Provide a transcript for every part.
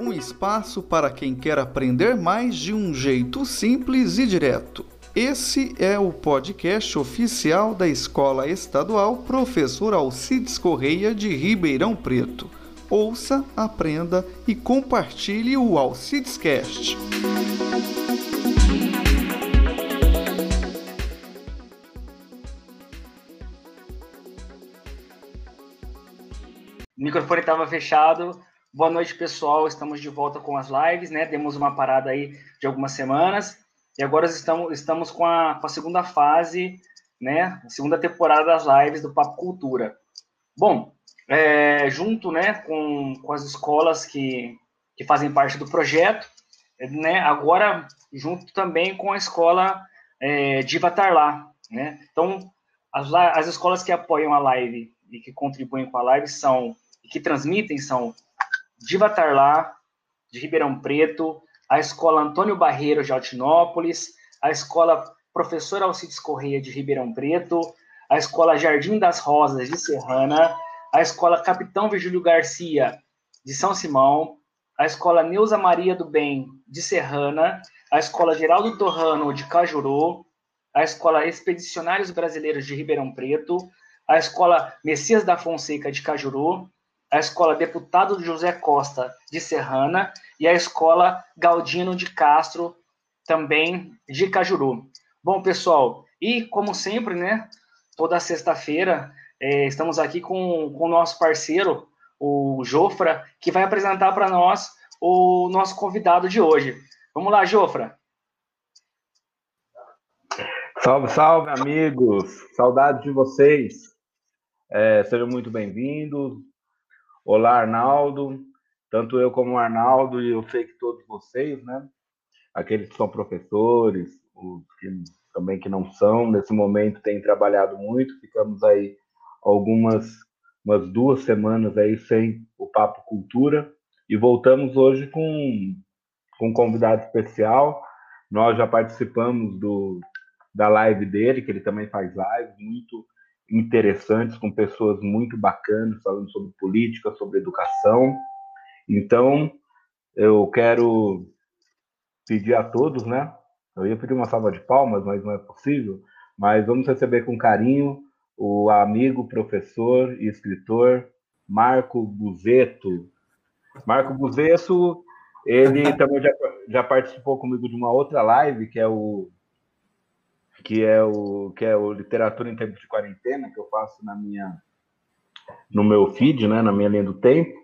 Um espaço para quem quer aprender mais de um jeito simples e direto. Esse é o podcast oficial da Escola Estadual Professor Alcides Correia de Ribeirão Preto. Ouça, aprenda e compartilhe o Alcides Cast. Microfone estava fechado. Boa noite, pessoal. Estamos de volta com as lives, né? Demos uma parada aí de algumas semanas. E agora estamos, estamos com, a, com a segunda fase, né? A segunda temporada das lives do Papo Cultura. Bom, é, junto né, com, com as escolas que, que fazem parte do projeto, né? Agora, junto também com a escola é, Diva Tarlá, né? Então, as, as escolas que apoiam a live e que contribuem com a live são, e que transmitem são Diva Tarlá, de Ribeirão Preto, a Escola Antônio Barreiro de Altinópolis, a Escola Professor Alcides Correia de Ribeirão Preto, a Escola Jardim das Rosas de Serrana, a Escola Capitão Virgílio Garcia de São Simão, a Escola Neuza Maria do Bem de Serrana, a Escola Geraldo Torrano de Cajuru, a Escola Expedicionários Brasileiros de Ribeirão Preto, a Escola Messias da Fonseca de Cajuru, a Escola Deputado José Costa de Serrana e a Escola Galdino de Castro, também de Cajuru. Bom, pessoal, e como sempre, né, toda sexta-feira, é, estamos aqui com, com o nosso parceiro, o Jofra, que vai apresentar para nós o nosso convidado de hoje. Vamos lá, Jofra. Salve, salve, amigos! Saudade de vocês. É, sejam muito bem-vindos. Olá, Arnaldo. Tanto eu como o Arnaldo, e eu sei que todos vocês, né? Aqueles que são professores, os que também que não são, nesse momento têm trabalhado muito. Ficamos aí algumas umas duas semanas aí sem o Papo Cultura e voltamos hoje com, com um convidado especial. Nós já participamos do, da live dele, que ele também faz lives muito interessantes com pessoas muito bacanas falando sobre política, sobre educação. Então, eu quero pedir a todos, né? Eu ia pedir uma salva de palmas, mas não é possível. Mas vamos receber com carinho o amigo, professor e escritor Marco Buzeto. Marco Buzeto, ele também já, já participou comigo de uma outra live, que é o que é o que é o literatura em tempos de quarentena que eu faço na minha no meu feed, né, na minha linha do tempo.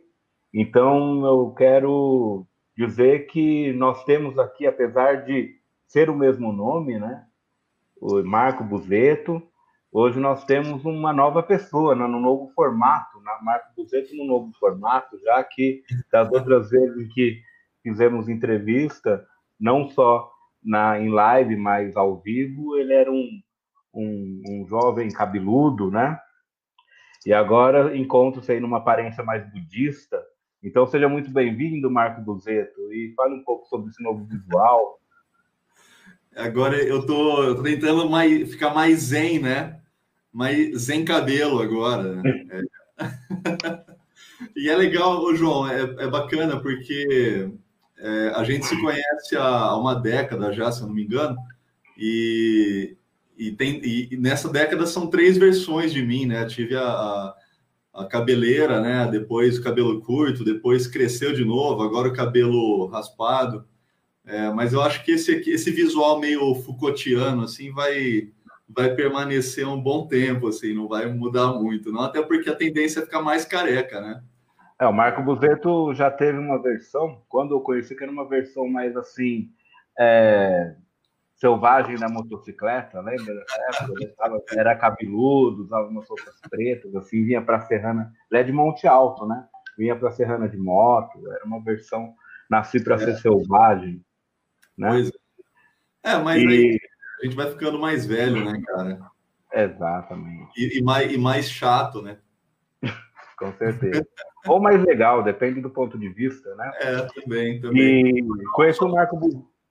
Então eu quero dizer que nós temos aqui, apesar de ser o mesmo nome, né, o Marco Buzeto, hoje nós temos uma nova pessoa, né, no novo formato, na Marco Buzeto no novo formato, já que das outras vezes que fizemos entrevista, não só na, em live, mas ao vivo, ele era um, um, um jovem cabeludo, né? E agora encontro-se aí numa aparência mais budista. Então seja muito bem-vindo, Marco Buzeto, e fale um pouco sobre esse novo visual. Agora eu tô, eu tô tentando mais, ficar mais zen, né? Mais zen cabelo agora. É. e é legal, João, é, é bacana porque é, a gente se conhece há uma década já, se eu não me engano, e, e, tem, e nessa década são três versões de mim, né? Tive a, a, a, cabeleira, né? Depois o cabelo curto, depois cresceu de novo, agora o cabelo raspado. É, mas eu acho que esse, esse visual meio Foucaultiano, assim, vai, vai permanecer um bom tempo, assim, não vai mudar muito, não? Até porque a tendência é ficar mais careca, né? É, o Marco Buzeto já teve uma versão, quando eu conheci, que era uma versão mais assim, é, selvagem da motocicleta, lembra dessa Era cabeludo, usava umas roupas pretas, assim, vinha para Serrana, ele é de Monte Alto, né? Vinha para Serrana de moto, era uma versão, nasci para é. ser selvagem, né? Pois é. é, mas e... aí a gente vai ficando mais velho, né, cara? Exatamente. E, e mais, e mais chato, né? Com certeza. Ou mais legal, depende do ponto de vista, né? É, também, também. E conheço o Marco.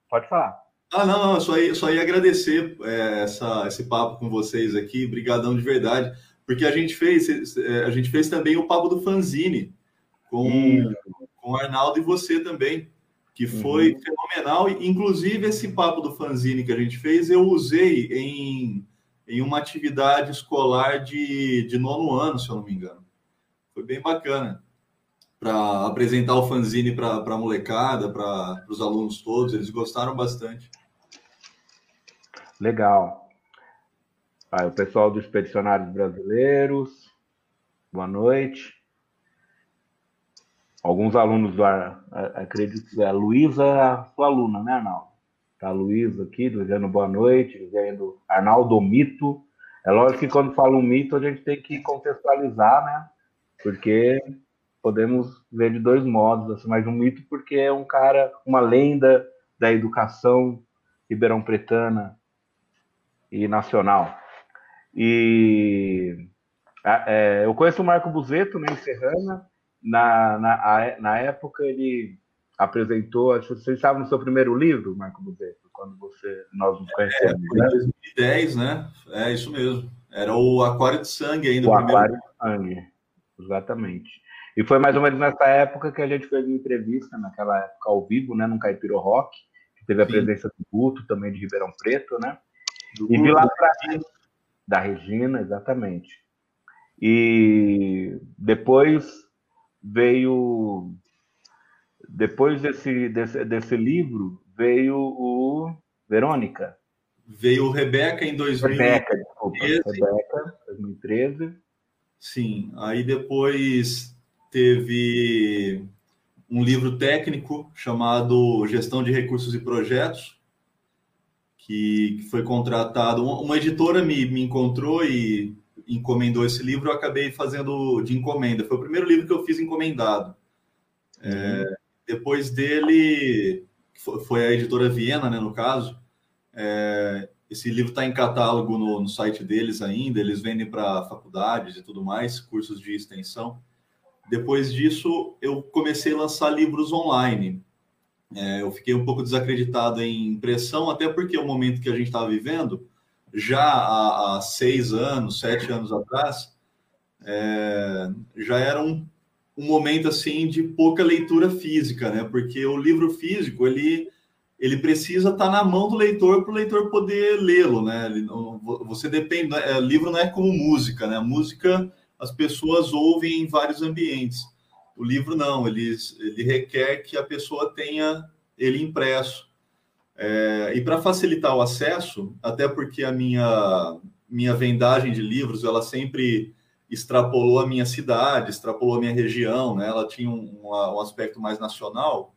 Pode falar. Ah, não, não, só ia, só ia agradecer é, essa, esse papo com vocês aqui, brigadão de verdade. porque a gente fez, é, a gente fez também o papo do fanzine com, com o Arnaldo e você também, que foi uhum. fenomenal. Inclusive, esse papo do fanzine que a gente fez, eu usei em, em uma atividade escolar de, de nono ano, se eu não me engano. Foi bem bacana para apresentar o fanzine para a molecada, para os alunos todos. Eles gostaram bastante. Legal. Aí, o pessoal dos Expedicionários Brasileiros, boa noite. Alguns alunos do acredito que é a Luísa, sua aluna, né, Arnaldo? Tá a Luísa aqui, dizendo boa noite, dizendo Arnaldo Mito. É lógico que quando fala um mito, a gente tem que contextualizar, né? Porque podemos ver de dois modos, assim, mas um mito porque é um cara, uma lenda da educação ribeirão-pretana e nacional. E é, eu conheço o Marco Buzeto, né, em Serrana. Na, na, na época ele apresentou, acho que você estava no seu primeiro livro, Marco Buzeto, quando você, nós nos conhecemos. É, né? 2010, né? É isso mesmo. Era o Aquário de Sangue ainda. O, o Aquário de Sangue, exatamente. E foi mais ou menos nessa época que a gente fez uma entrevista, naquela época ao vivo, né, no Caipiro Rock, que teve a Sim. presença do Guto, também de Ribeirão Preto, né? Do e vi lá pra da Regina, exatamente. E depois veio depois desse, desse, desse livro veio o Verônica. Veio o Rebeca em 2013. Rebeca, desculpa. Rebeca, 2013. Sim, aí depois teve um livro técnico chamado Gestão de Recursos e Projetos, que foi contratado. Uma editora me, me encontrou e encomendou esse livro, eu acabei fazendo de encomenda. Foi o primeiro livro que eu fiz encomendado. Uhum. É, depois dele, foi a editora Viena, né, no caso. É, esse livro está em catálogo no, no, site deles ainda, eles vendem para faculdades e tudo mais, cursos de extensão. Depois disso, eu comecei a lançar livros online. É, eu fiquei um pouco desacreditado em impressão, até porque o momento que a gente estava vivendo, já há, há, seis anos, sete anos atrás, é, já era um, um momento assim de pouca leitura física, né? Porque o livro físico ele ele precisa estar tá na mão do leitor para o leitor poder lê-lo, né? você depende, né? é, livro não é como música, né? A música as pessoas ouvem em vários ambientes. O livro não, ele, ele requer que a pessoa tenha ele impresso. É, e para facilitar o acesso, até porque a minha, minha vendagem de livros, ela sempre extrapolou a minha cidade, extrapolou a minha região, né? ela tinha um, um aspecto mais nacional.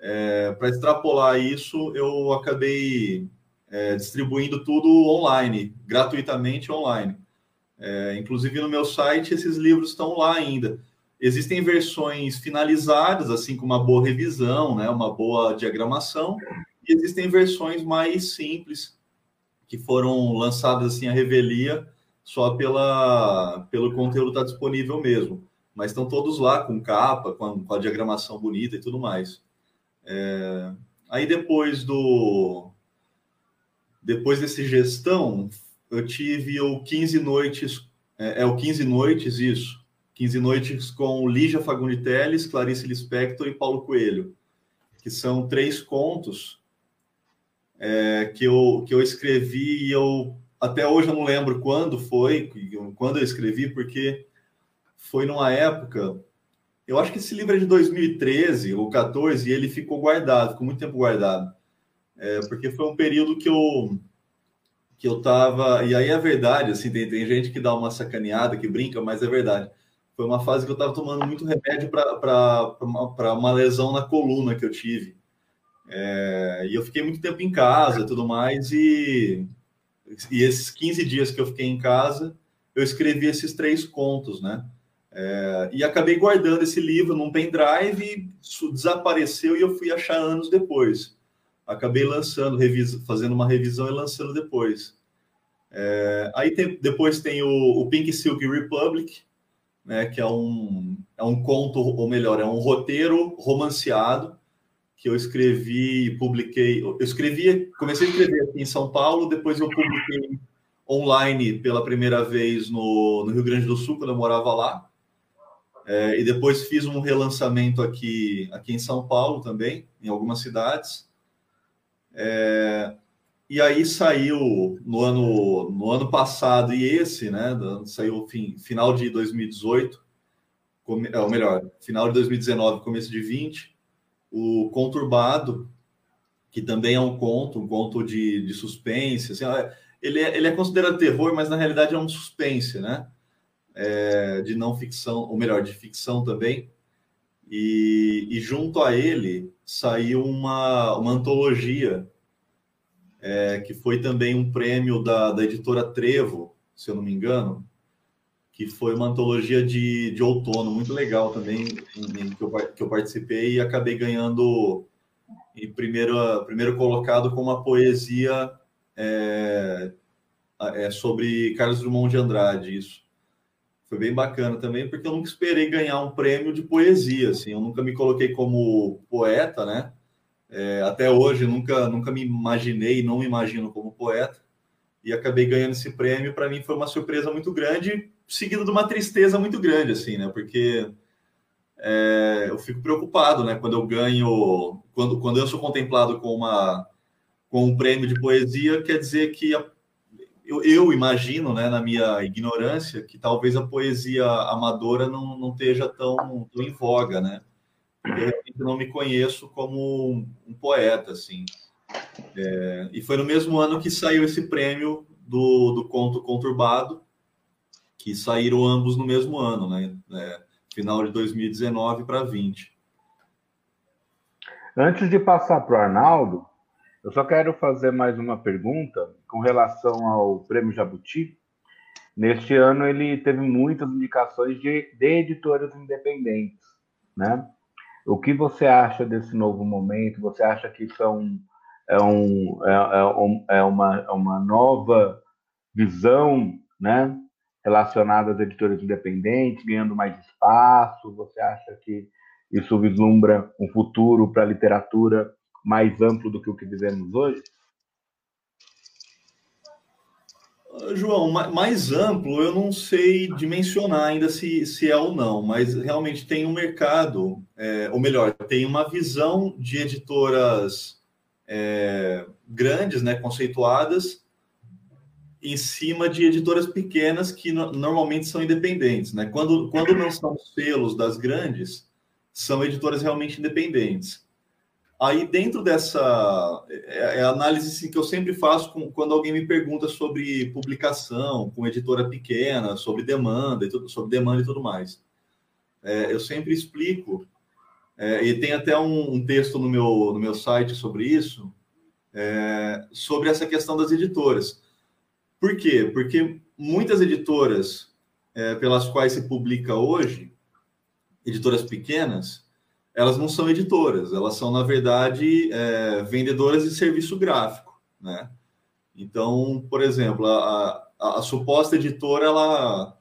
É, para extrapolar isso, eu acabei é, distribuindo tudo online, gratuitamente online. É, inclusive no meu site, esses livros estão lá ainda. Existem versões finalizadas, assim com uma boa revisão, né, uma boa diagramação, e existem versões mais simples, que foram lançadas assim a revelia, só pela, pelo conteúdo estar tá disponível mesmo. Mas estão todos lá com capa, com a, com a diagramação bonita e tudo mais. É, aí depois do depois desse gestão, eu tive o 15 noites, é, é o 15 noites, isso, 15 Noites com Lígia Teles, Clarice Lispector e Paulo Coelho, que são três contos é, que, eu, que eu escrevi e eu até hoje eu não lembro quando foi, quando eu escrevi, porque foi numa época. Eu acho que esse livro é de 2013 ou 14 e ele ficou guardado, ficou muito tempo guardado. É, porque foi um período que eu que eu tava. E aí é verdade, assim, tem, tem gente que dá uma sacaneada, que brinca, mas é verdade foi uma fase que eu estava tomando muito remédio para uma, uma lesão na coluna que eu tive. É, e eu fiquei muito tempo em casa e tudo mais, e, e esses 15 dias que eu fiquei em casa, eu escrevi esses três contos, né? É, e acabei guardando esse livro num pendrive, e isso desapareceu e eu fui achar anos depois. Acabei lançando, fazendo uma revisão e lançando depois. É, aí tem, depois tem o, o Pink Silk Republic, né, que é um, é um conto, ou melhor, é um roteiro romanceado que eu escrevi e publiquei. Eu escrevi, comecei a escrever aqui em São Paulo, depois eu publiquei online pela primeira vez no, no Rio Grande do Sul, quando eu morava lá. É, e depois fiz um relançamento aqui, aqui em São Paulo também, em algumas cidades. É, e aí saiu no ano, no ano passado e esse, né? Saiu fim, final de 2018, ou melhor, final de 2019, começo de 20, o Conturbado, que também é um conto, um conto de, de suspense. Assim, ele, é, ele é considerado terror, mas na realidade é um suspense, né? É, de não ficção, ou melhor, de ficção também. E, e junto a ele saiu uma, uma antologia, é, que foi também um prêmio da, da editora Trevo, se eu não me engano, que foi uma antologia de, de outono, muito legal também, em, em, que, eu, que eu participei e acabei ganhando em primeiro, primeiro colocado com uma poesia é, é, sobre Carlos Drummond de Andrade, isso. Foi bem bacana também, porque eu nunca esperei ganhar um prêmio de poesia, assim, eu nunca me coloquei como poeta, né? É, até hoje nunca, nunca me imaginei, não me imagino como poeta, e acabei ganhando esse prêmio. Para mim foi uma surpresa muito grande, seguido de uma tristeza muito grande, assim, né? Porque é, eu fico preocupado, né? Quando eu ganho, quando, quando eu sou contemplado com uma com um prêmio de poesia, quer dizer que a, eu, eu, imagino, né, na minha ignorância, que talvez a poesia amadora não, não esteja tão, tão em voga, né? Não me conheço como um, um poeta, assim. É, e foi no mesmo ano que saiu esse prêmio do, do conto conturbado, que saíram ambos no mesmo ano, né? É, final de 2019 para 20. Antes de passar para o Arnaldo, eu só quero fazer mais uma pergunta com relação ao Prêmio Jabuti. Neste ano ele teve muitas indicações de, de editoras independentes, né? O que você acha desse novo momento? Você acha que são é, um, é, é, é uma, é uma nova visão, né? relacionado às editoras independentes, ganhando mais espaço? Você acha que isso vislumbra um futuro para a literatura mais amplo do que o que vivemos hoje? João, mais amplo eu não sei dimensionar ainda se, se é ou não, mas realmente tem um mercado, é, ou melhor, tem uma visão de editoras é, grandes, né, conceituadas, em cima de editoras pequenas que no, normalmente são independentes, né? Quando, quando não são selos das grandes, são editoras realmente independentes. Aí, dentro dessa é, é análise assim, que eu sempre faço com, quando alguém me pergunta sobre publicação com editora pequena, sobre demanda e tudo, sobre demanda e tudo mais. É, eu sempre explico, é, e tem até um, um, texto no meu, no meu site sobre isso, é, sobre essa questão das editoras por quê? Porque muitas editoras é, pelas quais se publica hoje, editoras pequenas, elas não são editoras, elas são, na verdade, é, vendedoras de serviço gráfico, né? Então, por exemplo, a, a, a suposta editora, ela,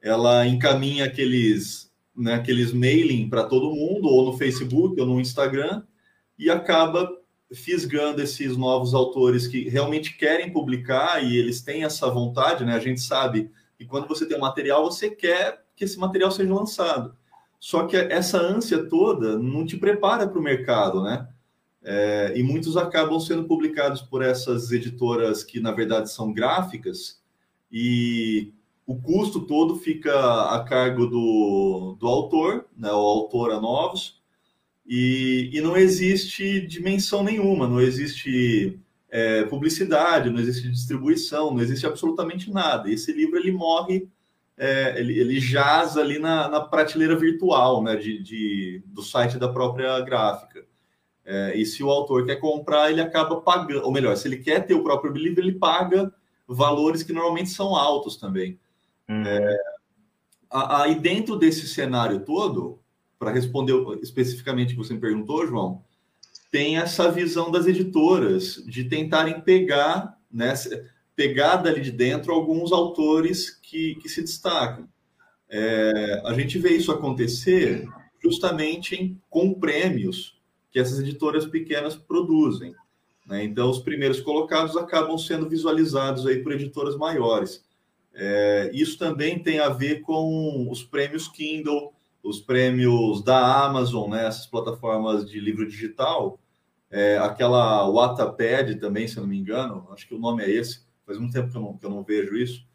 ela encaminha aqueles, né, aqueles mailing para todo mundo, ou no Facebook, ou no Instagram, e acaba fisgando esses novos autores que realmente querem publicar e eles têm essa vontade, né? A gente sabe que quando você tem um material, você quer que esse material seja lançado. Só que essa ânsia toda não te prepara para o mercado, né? É, e muitos acabam sendo publicados por essas editoras que, na verdade, são gráficas, e o custo todo fica a cargo do, do autor, né, ou autora novos, e, e não existe dimensão nenhuma, não existe é, publicidade, não existe distribuição, não existe absolutamente nada. Esse livro ele morre, é, ele, ele jaz ali na, na prateleira virtual né, de, de, do site da própria gráfica. É, e se o autor quer comprar, ele acaba pagando, ou melhor, se ele quer ter o próprio livro, ele paga valores que normalmente são altos também. Uhum. É, aí dentro desse cenário todo, para responder especificamente o que você me perguntou, João, tem essa visão das editoras de tentarem pegar, né, pegar dali de dentro alguns autores que, que se destacam. É, a gente vê isso acontecer justamente em, com prêmios que essas editoras pequenas produzem. Né? Então, os primeiros colocados acabam sendo visualizados aí por editoras maiores. É, isso também tem a ver com os prêmios Kindle, os prêmios da Amazon, né? essas plataformas de livro digital, é, aquela Wattpad também, se não me engano, acho que o nome é esse, faz muito tempo que eu não, que eu não vejo isso,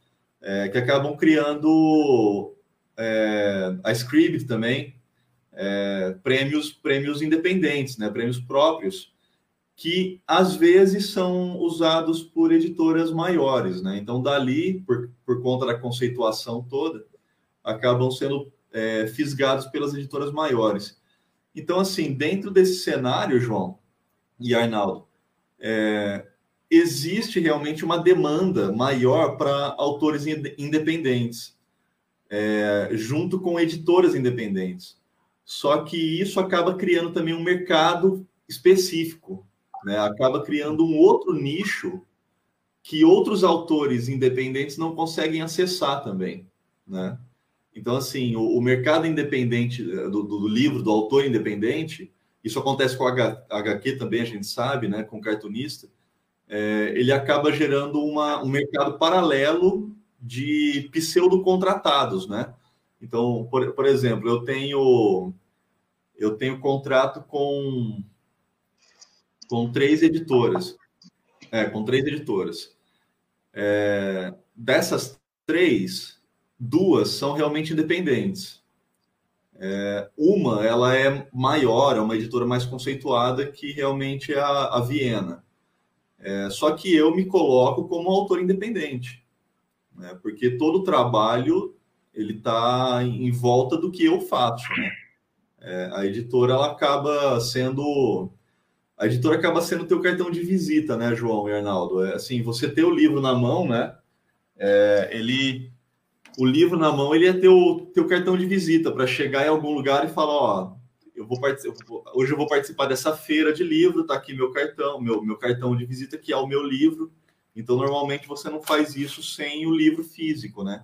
é, que acabam criando é, a Scribd também, é, prêmios, prêmios independentes, né? prêmios próprios, que às vezes são usados por editoras maiores. Né? Então, dali, por, por conta da conceituação toda, acabam sendo é, fisgados pelas editoras maiores. Então, assim, dentro desse cenário, João e Arnaldo, é, existe realmente uma demanda maior para autores independentes, é, junto com editoras independentes. Só que isso acaba criando também um mercado específico, né? acaba criando um outro nicho que outros autores independentes não conseguem acessar também. Né? Então, assim, o, o mercado independente eh, do, do, livro, do autor independente, isso acontece com a HQ também, a gente sabe, né, com cartunista, é, ele acaba gerando uma, um mercado paralelo de pseudo-contratados, né? Então, por, por exemplo, eu tenho eu tenho contrato com com três editoras, é, com três editoras. É, dessas três, duas são realmente independentes. É, uma, ela é maior, é uma editora mais conceituada que realmente é a, a Viena. É, só que eu me coloco como autor independente, né? porque todo trabalho ele está em volta do que eu faço. Né? É, a editora ela acaba sendo a editora acaba sendo teu cartão de visita, né, João e Arnaldo? É, assim, você ter o livro na mão, né? É, ele o livro na mão ele é teu, teu cartão de visita para chegar em algum lugar e falar, ó, eu vou participar, hoje eu vou participar dessa feira de livro, tá aqui meu cartão, meu, meu cartão de visita que é o meu livro. Então normalmente você não faz isso sem o livro físico, né?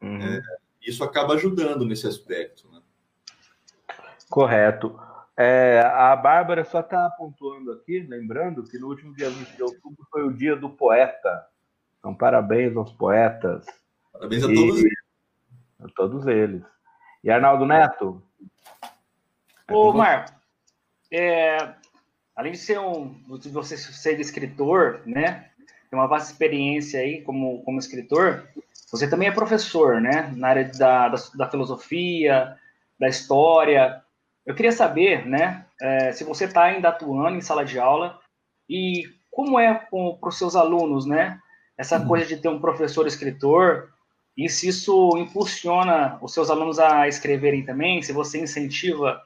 Uhum. É, isso acaba ajudando nesse aspecto, né? Correto. É, a Bárbara só está pontuando aqui, lembrando que no último dia 20 de outubro foi o dia do poeta. Então, parabéns aos poetas. Parabéns a todos eles. A todos eles. E Arnaldo Neto? Ô, Marco, é, além de ser um, de você ser escritor, né? Tem uma vasta experiência aí como, como escritor. Você também é professor, né? Na área da, da, da filosofia, da história. Eu queria saber, né? É, se você está ainda atuando em sala de aula e como é para os seus alunos, né? Essa uhum. coisa de ter um professor escritor, e se isso impulsiona os seus alunos a escreverem também, se você incentiva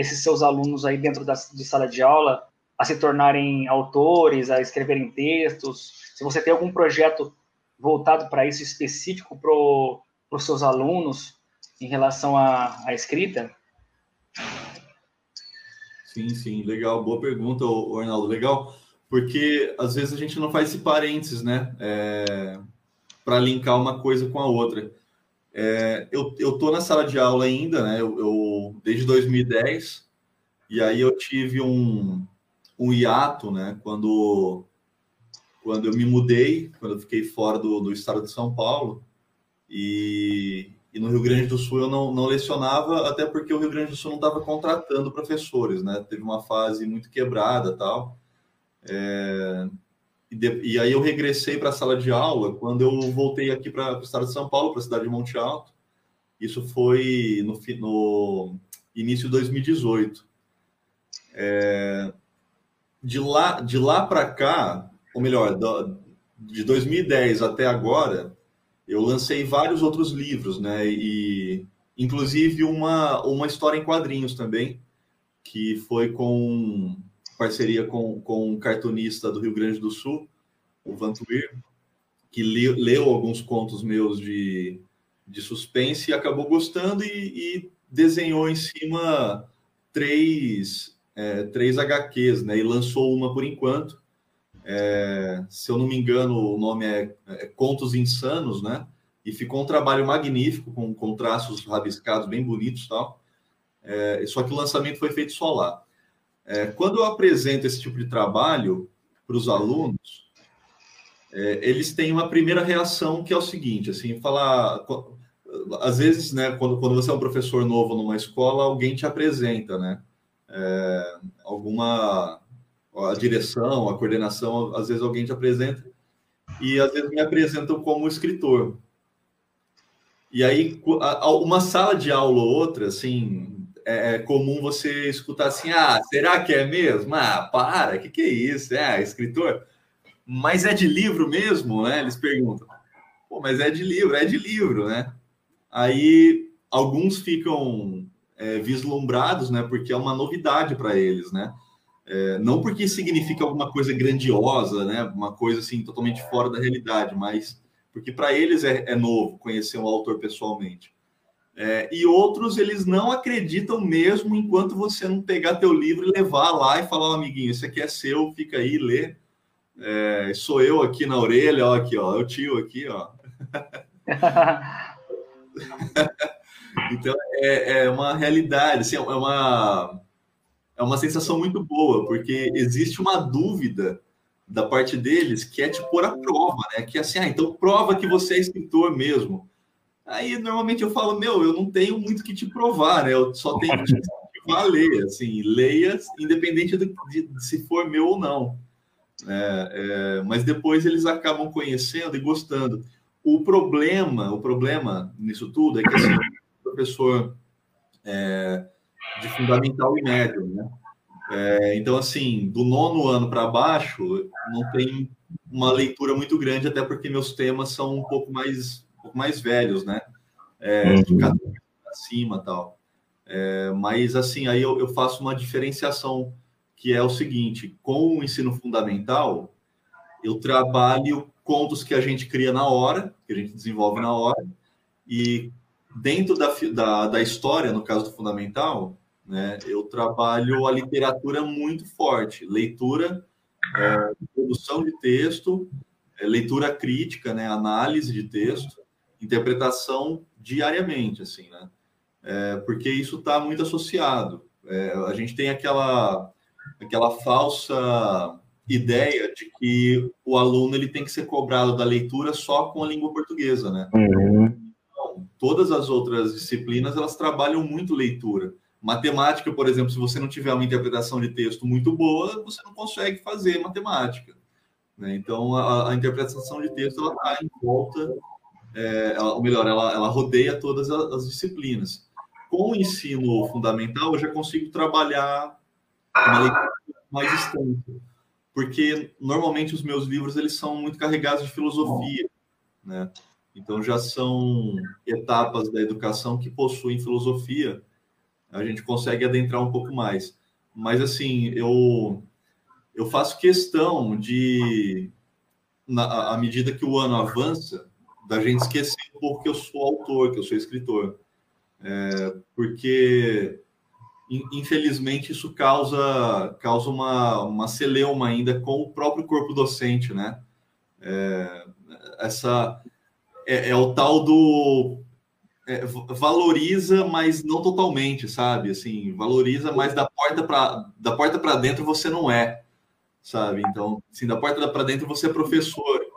esses seus alunos aí dentro da, de sala de aula a se tornarem autores, a escreverem textos, se você tem algum projeto voltado para isso específico para os seus alunos em relação à, à escrita? Sim, sim, legal, boa pergunta, Arnaldo, legal, porque às vezes a gente não faz esse parênteses, né? É para linkar uma coisa com a outra. É, eu, eu tô na sala de aula ainda, né? Eu, eu, desde 2010 e aí eu tive um, um hiato, né? Quando quando eu me mudei, quando eu fiquei fora do, do estado de São Paulo e, e no Rio Grande do Sul eu não, não lecionava, até porque o Rio Grande do Sul não estava contratando professores, né? Teve uma fase muito quebrada tal. É, e, de, e aí eu regressei para a sala de aula quando eu voltei aqui para o estado de São Paulo, para a cidade de Monte Alto. Isso foi no, no início de 2018. É, de lá, de lá para cá, ou melhor, de 2010 até agora, eu lancei vários outros livros, né? E inclusive uma, uma história em quadrinhos também, que foi com parceria com, com um cartunista do Rio Grande do Sul, o Vantuir, que leu, leu alguns contos meus de, de suspense e acabou gostando e, e desenhou em cima três, é, três HQs, né? E lançou uma por enquanto. É, se eu não me engano, o nome é, é, Contos Insanos, né? E ficou um trabalho magnífico, com, com traços rabiscados bem bonitos tal. É, só que o lançamento foi feito só lá. É, quando eu apresento esse tipo de trabalho para os alunos, é, eles têm uma primeira reação que é o seguinte, assim, falar, às vezes, né, quando, quando você é um professor novo numa escola, alguém te apresenta, né, é, alguma, a direção, a coordenação, às vezes alguém te apresenta, e às vezes me apresentam como escritor. E aí, uma sala de aula ou outra, assim, é, é comum você escutar assim, ah, será que é mesmo? Ah, para, que, que é isso? É, escritor? Mas é de livro mesmo, né? Eles perguntam. Pô, mas é de livro, é de livro, né? Aí alguns ficam é, vislumbrados, né? Porque é uma novidade para eles, né? É, não porque significa alguma coisa grandiosa, né? Uma coisa assim totalmente fora da realidade, mas porque para eles é, é, novo conhecer um autor pessoalmente. É, e outros eles não acreditam mesmo enquanto você não pegar teu livro e levar lá e falar, oh, amiguinho, isso aqui é seu, fica aí, lê. É, sou eu aqui na orelha, ó, aqui, ó, é o tio aqui, ó. então é, é, uma realidade, assim, é uma é uma sensação muito boa, porque existe uma dúvida da parte deles que é te pôr à prova, né? Que é assim, ah, então prova que você é escritor mesmo. Aí normalmente eu falo, meu, eu não tenho muito que te provar, né? Eu só tenho que te valer, assim, leia, independente de, de se for meu ou não. É, é, mas depois eles acabam conhecendo e gostando. O problema, o problema nisso tudo é que assim, o professor é, de fundamental e médio, né? É, então, assim, do nono ano para baixo, não tem uma leitura muito grande, até porque meus temas são um pouco mais, um pouco mais velhos, né? É, de cada acima tal. É, mas, assim, aí eu, eu faço uma diferenciação que é o seguinte: com o ensino fundamental, eu trabalho contos que a gente cria na hora, que a gente desenvolve na hora, e dentro da, da, da história, no caso do fundamental, né, eu trabalho a literatura muito forte, leitura, é, produção de texto, é, leitura crítica, né, análise de texto, interpretação diariamente, assim, né? É, porque isso está muito associado. É, a gente tem aquela aquela falsa ideia de que o aluno ele tem que ser cobrado da leitura só com a língua portuguesa, né? Uhum. Então, todas as outras disciplinas elas trabalham muito leitura. Matemática, por exemplo, se você não tiver uma interpretação de texto muito boa, você não consegue fazer matemática. Né? Então, a, a, interpretação de texto ela está em volta, é, ela, ou melhor, ela, ela rodeia todas as, as disciplinas. Com o ensino fundamental, eu já consigo trabalhar uma leitura mais extensa. Porque normalmente os meus livros eles são muito carregados de filosofia, né? Então já são etapas da educação que possuem filosofia. A gente consegue adentrar um pouco mais. Mas assim, eu eu faço questão de na, à medida que o ano avança, da gente esquecer um pouco que eu sou autor, que eu sou escritor. É, porque infelizmente isso causa causa uma, uma celeuma ainda com o próprio corpo docente, né? É, essa é, é, o tal do é, valoriza, mas não totalmente, sabe? Assim, valoriza, mas da porta para da porta para dentro você não é, sabe? Então, assim, da porta para dentro você é professor,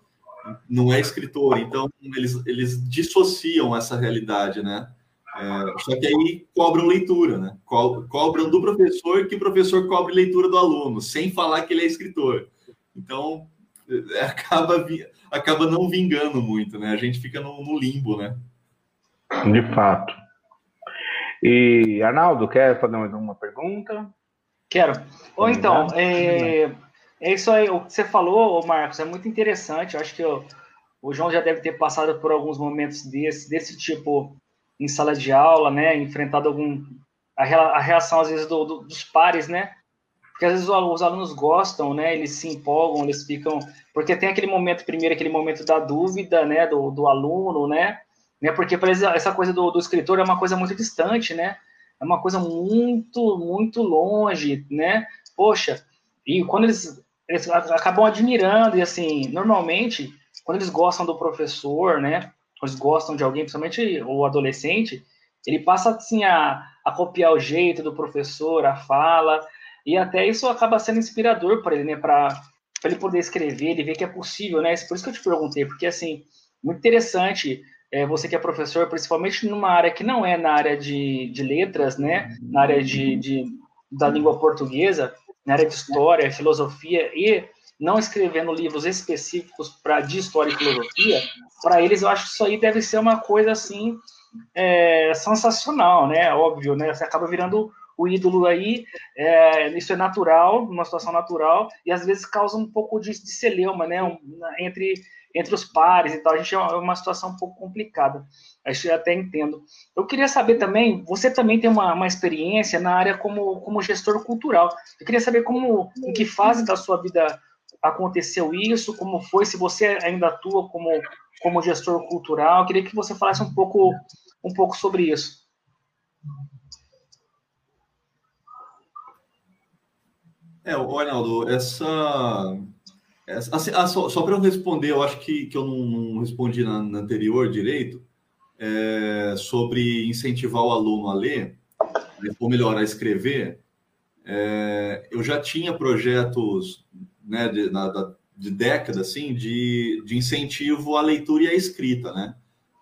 não é escritor. Então, eles eles dissociam essa realidade, né? É, só que aí cobram leitura, né? Co cobram do professor que o professor cobre leitura do aluno, sem falar que ele é escritor. Então, é, acaba, acaba não vingando muito, né? A gente fica no, no limbo, né? De fato. E, Arnaldo, quer fazer mais uma pergunta? Quero. Ou então, é, é isso aí, o que você falou, Marcos, é muito interessante. Eu acho que o, o João já deve ter passado por alguns momentos desse, desse tipo em sala de aula, né, enfrentado algum a, a reação às vezes do, do, dos pares, né? Porque às vezes os alunos gostam, né? Eles se empolgam, eles ficam porque tem aquele momento primeiro, aquele momento da dúvida, né, do, do aluno, né? né? Porque para eles essa coisa do, do escritor é uma coisa muito distante, né? É uma coisa muito, muito longe, né? Poxa, e quando eles, eles acabam admirando, e assim, normalmente, quando eles gostam do professor, né? eles gostam de alguém, principalmente o adolescente, ele passa assim a, a copiar o jeito do professor, a fala, e até isso acaba sendo inspirador para ele, né? Para ele poder escrever, ele ver que é possível, né? Por isso que eu te perguntei, porque assim, muito interessante é, você que é professor, principalmente numa área que não é na área de, de letras, né? Na área de, de, da língua portuguesa, na área de história, filosofia e não escrevendo livros específicos para de história e filosofia, para eles eu acho que isso aí deve ser uma coisa assim é, sensacional, né? Óbvio, né? Você acaba virando o ídolo aí, é, isso é natural, uma situação natural, e às vezes causa um pouco de, de celeuma, né? Um, entre, entre os pares e tal. A gente é uma situação um pouco complicada. Acho que eu até entendo. Eu queria saber também, você também tem uma, uma experiência na área como, como gestor cultural. Eu queria saber como, em que fase da sua vida aconteceu isso, como foi, se você ainda atua como, como gestor cultural. Eu queria que você falasse um pouco, um pouco sobre isso. É, o Arnaldo, essa. essa assim, ah, só, só para eu responder, eu acho que, que eu não, não respondi na, na, anterior direito, é, sobre incentivar o aluno a ler, ou melhor, a escrever. É, eu já tinha projetos né, de, na, de década assim, de, de incentivo à leitura e à escrita, né?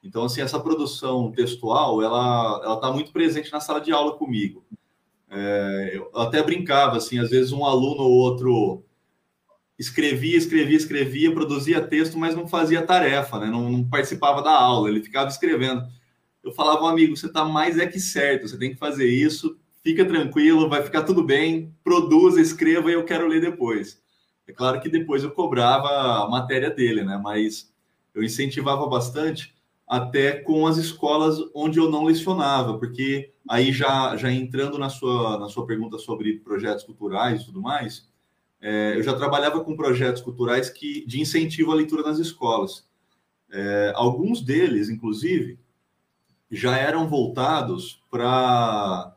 Então, assim, essa produção textual, ela está muito presente na sala de aula comigo. É, eu até brincava, assim, às vezes um aluno ou outro escrevia, escrevia, escrevia, produzia texto, mas não fazia tarefa, né? Não, não participava da aula, ele ficava escrevendo. Eu falava, amigo, você está mais é que certo, você tem que fazer isso, fica tranquilo, vai ficar tudo bem, produza, escreva e eu quero ler depois. É claro que depois eu cobrava a matéria dele, né? Mas eu incentivava bastante até com as escolas onde eu não lecionava, porque aí já, já entrando na sua, na sua pergunta sobre projetos culturais e tudo mais, é, eu já trabalhava com projetos culturais que, de incentivo à leitura nas escolas. É, alguns deles, inclusive, já eram voltados para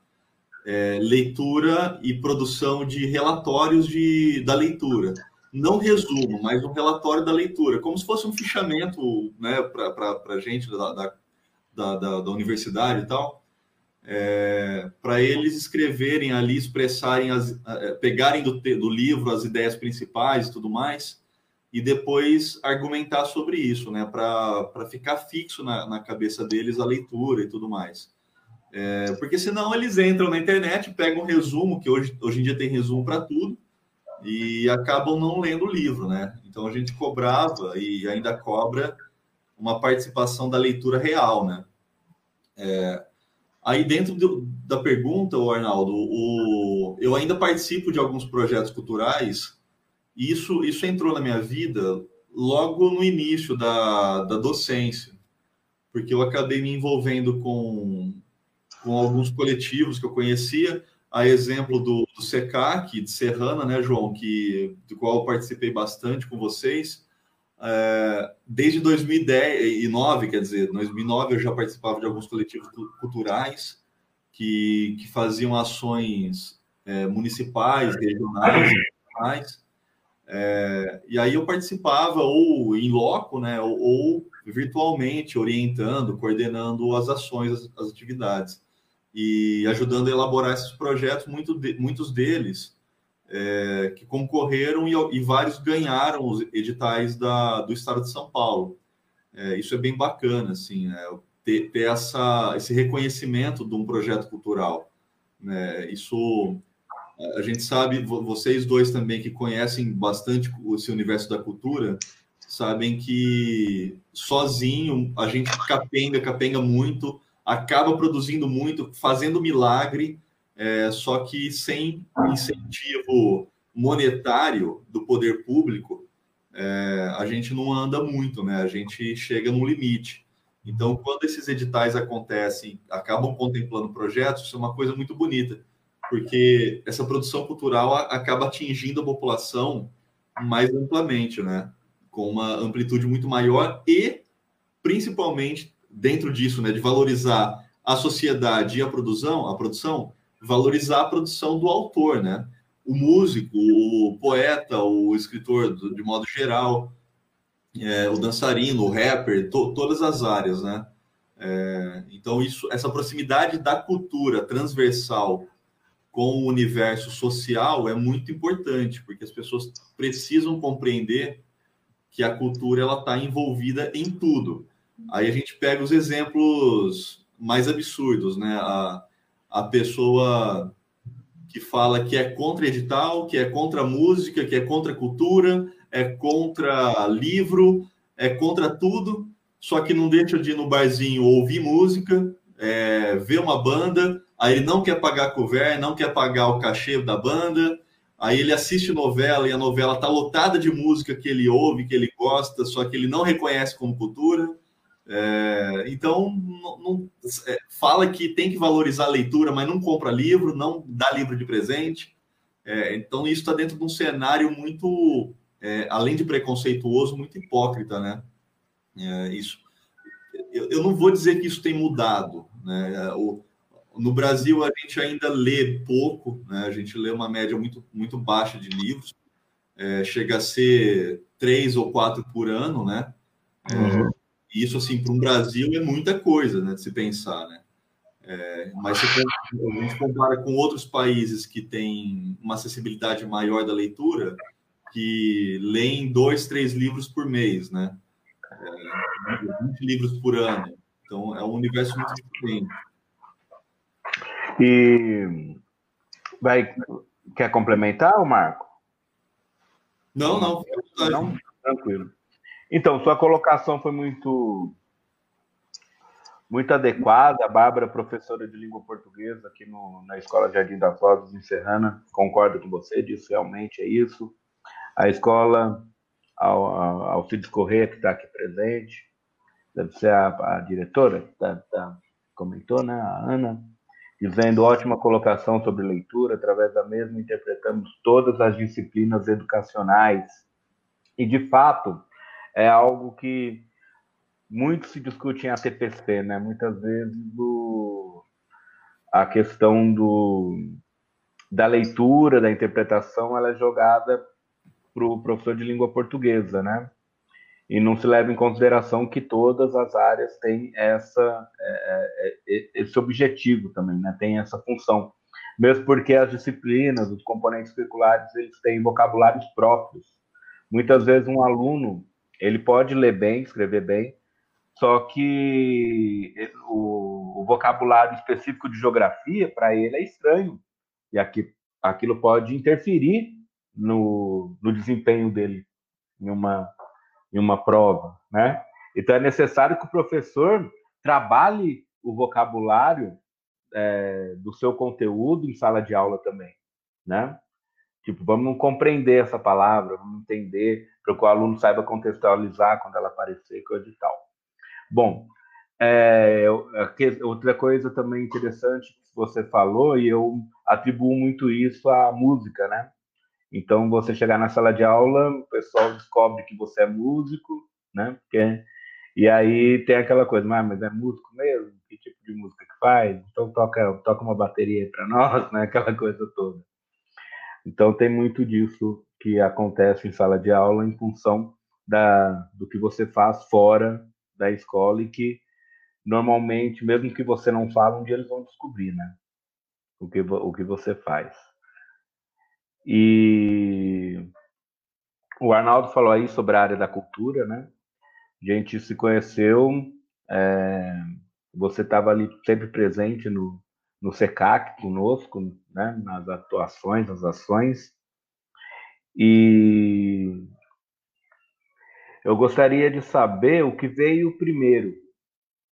é, leitura e produção de relatórios de, da leitura não resumo, mas um relatório da leitura, como se fosse um fichamento né, para a gente da, da, da, da, universidade e tal, é, para eles escreverem ali, expressarem, as, é, pegarem do, do livro as ideias principais e tudo mais, e depois argumentar sobre isso, né, para ficar fixo na, na cabeça deles a leitura e tudo mais. É, porque senão eles entram na internet, pegam um resumo, que hoje, hoje em dia tem resumo para tudo, e acabam não lendo o livro, né? Então a gente cobrava e ainda cobra uma participação da leitura real, né? É, aí dentro do, da pergunta, Arnaldo, o, eu ainda participo de alguns projetos culturais e isso, isso entrou na minha vida logo no início da, da docência, porque eu acabei me envolvendo com, com alguns coletivos que eu conhecia, a exemplo do, do SECAC, de Serrana, né, João, que, do qual eu participei bastante com vocês. É, desde 2009, quer dizer, 2009 eu já participava de alguns coletivos culturais que, que faziam ações é, municipais, regionais, regionais. É, e aí eu participava ou em loco, né, ou, ou virtualmente, orientando, coordenando as ações, as, as atividades e ajudando a elaborar esses projetos, muito de, muitos deles é, que concorreram e, e, vários ganharam os editais da, do Estado de São Paulo. É, isso é bem bacana, assim, né? ter, ter, essa, esse reconhecimento de um projeto cultural. Né? Isso a gente sabe, vocês dois também que conhecem bastante esse universo da cultura, sabem que sozinho a gente capenga, capenga muito, acaba produzindo muito, fazendo milagre, é, só que sem incentivo monetário do poder público, é, a gente não anda muito, né? A gente chega no limite. Então, quando esses editais acontecem, acabam contemplando projetos, isso é uma coisa muito bonita, porque essa produção cultural acaba atingindo a população mais amplamente, né? Com uma amplitude muito maior e, principalmente, dentro disso, né, de valorizar a sociedade e a produção, a produção, valorizar a produção do autor, né? O músico, o poeta, o escritor, de modo geral, é, o dançarino, o rapper, to, todas as áreas, né? É, então isso, essa proximidade da cultura transversal com o universo social é muito importante, porque as pessoas precisam compreender que a cultura ela está envolvida em tudo. Aí a gente pega os exemplos mais absurdos, né? A, a pessoa que fala que é contra edital, que é contra música, que é contra cultura, é contra livro, é contra tudo, só que não deixa de ir no barzinho ouvir música, é, ver uma banda, aí ele não quer pagar cover, não quer pagar o cachê da banda, aí ele assiste novela e a novela está lotada de música que ele ouve, que ele gosta, só que ele não reconhece como cultura. É, então, não, não, é, fala que tem que valorizar a leitura, mas não compra livro, não dá livro de presente. É, então, isso está dentro de um cenário muito, é, além de preconceituoso, muito hipócrita, né? É, isso. Eu, eu, não vou dizer que isso tem mudado, né? O, no Brasil, a gente ainda lê pouco, né? a gente lê uma média muito, muito baixa de livros, é, chega a ser três ou quatro por ano, né? É, uhum. E isso, assim, para um Brasil é muita coisa, né, de se pensar, né? É, mas se a gente compara com outros países que têm uma acessibilidade maior da leitura, que leem dois, três livros por mês, né? É, 20 livros por ano. Então, é um universo muito diferente. E vai quer complementar, Marco? Não, não, não, tranquilo. Então, sua colocação foi muito muito adequada. A Bárbara, professora de língua portuguesa aqui no, na Escola Jardim das Rosas, em Serrana, concordo com você, disso realmente é isso. A escola, ao, Cides Corrêa, que está aqui presente, deve ser a, a diretora, que tá, tá, comentou, né, a Ana, dizendo ótima colocação sobre leitura, através da mesma interpretamos todas as disciplinas educacionais. E, de fato, é algo que muito se discute em ATPC, né? Muitas vezes a questão do, da leitura, da interpretação, ela é jogada para o professor de língua portuguesa, né? e não se leva em consideração que todas as áreas têm essa, é, é, é, esse objetivo também, né? tem essa função. Mesmo porque as disciplinas, os componentes curriculares, eles têm vocabulários próprios. Muitas vezes um aluno, ele pode ler bem, escrever bem, só que o, o vocabulário específico de geografia, para ele, é estranho. E aqui, aquilo pode interferir no, no desempenho dele em uma em uma prova, né? Então é necessário que o professor trabalhe o vocabulário é, do seu conteúdo em sala de aula também, né? Tipo, vamos compreender essa palavra, vamos entender, para que o aluno saiba contextualizar quando ela aparecer, coisa e tal. Bom, é, outra coisa também interessante que você falou, e eu atribuo muito isso à música, né? Então, você chegar na sala de aula, o pessoal descobre que você é músico, né? Porque, e aí tem aquela coisa, mas, mas é músico mesmo? Que tipo de música que faz? Então toca, toca uma bateria para nós, né? Aquela coisa toda. Então tem muito disso que acontece em sala de aula em função da, do que você faz fora da escola e que normalmente, mesmo que você não fale, um dia eles vão descobrir, né? O que, o que você faz. E o Arnaldo falou aí sobre a área da cultura, né? A gente se conheceu, é, você estava ali sempre presente no, no SECAC conosco, né? nas atuações, nas ações. E eu gostaria de saber o que veio primeiro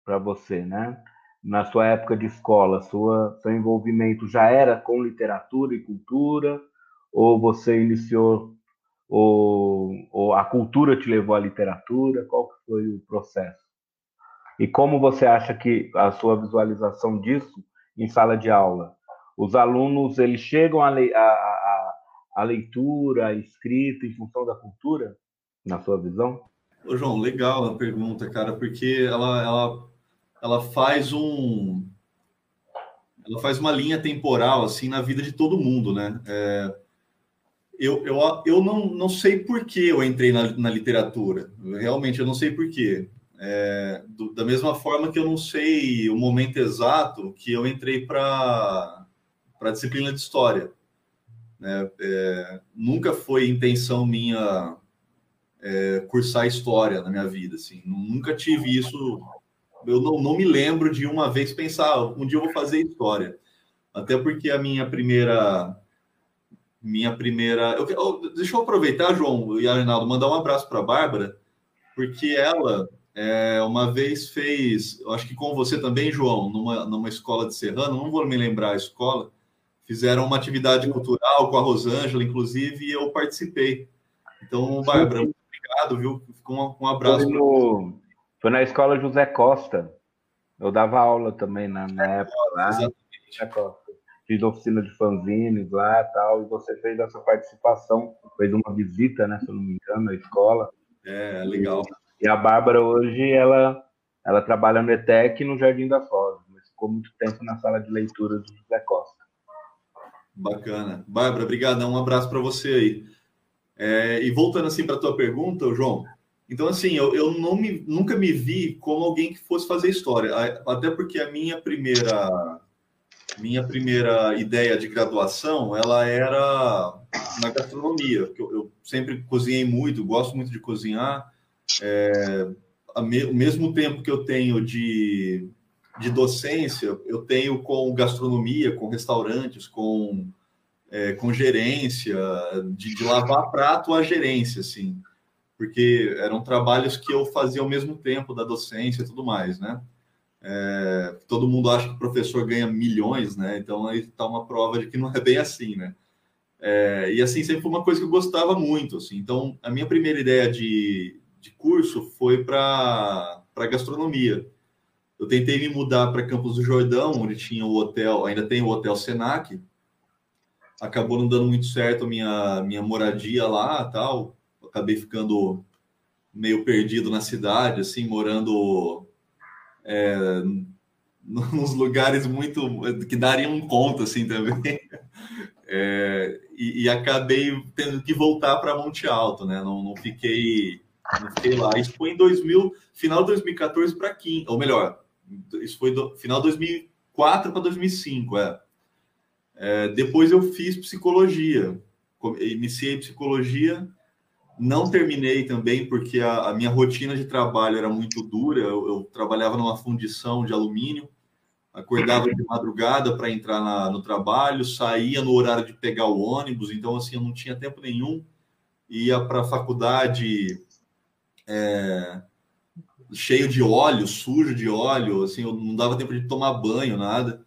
para você, né? Na sua época de escola, sua, seu envolvimento já era com literatura e cultura, ou você iniciou ou, ou, a cultura te levou à literatura? Qual foi o processo? E como você acha que a sua visualização disso em sala de aula? Os alunos eles chegam a, le, leitura, a escrita em função da cultura, na sua visão? Ô, João, legal a pergunta, cara, porque ela, ela, ela faz um ela faz uma linha temporal assim na vida de todo mundo, né? É, eu, eu, eu não, não sei por que eu entrei na, na literatura. Realmente, eu não sei por quê. É, do, da mesma forma que eu não sei o momento exato que eu entrei para a disciplina de história. Né? É, nunca foi intenção minha é, cursar história na minha vida, assim, nunca tive isso. Eu não, não me lembro de uma vez pensar, ah, um dia eu vou fazer história. Até porque a minha primeira minha primeira. Eu, deixa eu aproveitar, João e Arnaldo, mandar um abraço para a Bárbara, porque ela é, uma vez fez, acho que com você também, João, numa, numa escola de Serrano, não vou me lembrar a escola, fizeram uma atividade cultural com a Rosângela, inclusive, e eu participei. Então, Bárbara, muito obrigado, viu? Ficou um, um abraço. Foi, no, foi, na escola José Costa. Eu dava aula também na, na época lá. Exatamente. José Costa. Fiz oficina de fanzines lá e tal, e você fez essa participação, fez uma visita, né, se eu não me engano, na escola. É, legal. E a Bárbara hoje, ela, ela trabalha no ETEC no Jardim das Rosas, mas ficou muito tempo na sala de leitura do José Costa. Bacana. Bárbara, obrigado. Um abraço para você aí. É, e voltando assim para a tua pergunta, João, então assim, eu, eu não me, nunca me vi como alguém que fosse fazer história, até porque a minha primeira minha primeira ideia de graduação, ela era na gastronomia, eu, eu sempre cozinhei muito, gosto muito de cozinhar, é, me, o mesmo tempo que eu tenho de, de docência, eu tenho com gastronomia, com restaurantes, com, é, com gerência, de, de lavar prato a gerência, assim, porque eram trabalhos que eu fazia ao mesmo tempo da docência e tudo mais, né? É, todo mundo acha que o professor ganha milhões, né? Então aí está uma prova de que não é bem assim, né? É, e assim sempre foi uma coisa que eu gostava muito, assim. Então a minha primeira ideia de, de curso foi para gastronomia. Eu tentei me mudar para Campos do Jordão, onde tinha o hotel, ainda tem o Hotel Senac. Acabou não dando muito certo a minha, minha moradia lá, tal. Acabei ficando meio perdido na cidade, assim, morando é, nos lugares muito que dariam conta, assim, também. É, e, e, acabei tendo que voltar para Monte Alto, né? Não, não fiquei fiquei lá. Isso foi em 2000, final de 2014 para 15, ou melhor, isso foi do final de 2004 para 2005, é. é. Depois eu fiz psicologia, iniciei psicologia, não terminei também porque a, a minha rotina de trabalho era muito dura. Eu, eu, trabalhava numa fundição de alumínio, acordava de madrugada para entrar na, no trabalho, saía no horário de pegar o ônibus, então assim eu não tinha tempo nenhum. Ia para a faculdade é, cheio de óleo, sujo de óleo, assim, eu não dava tempo de tomar banho, nada.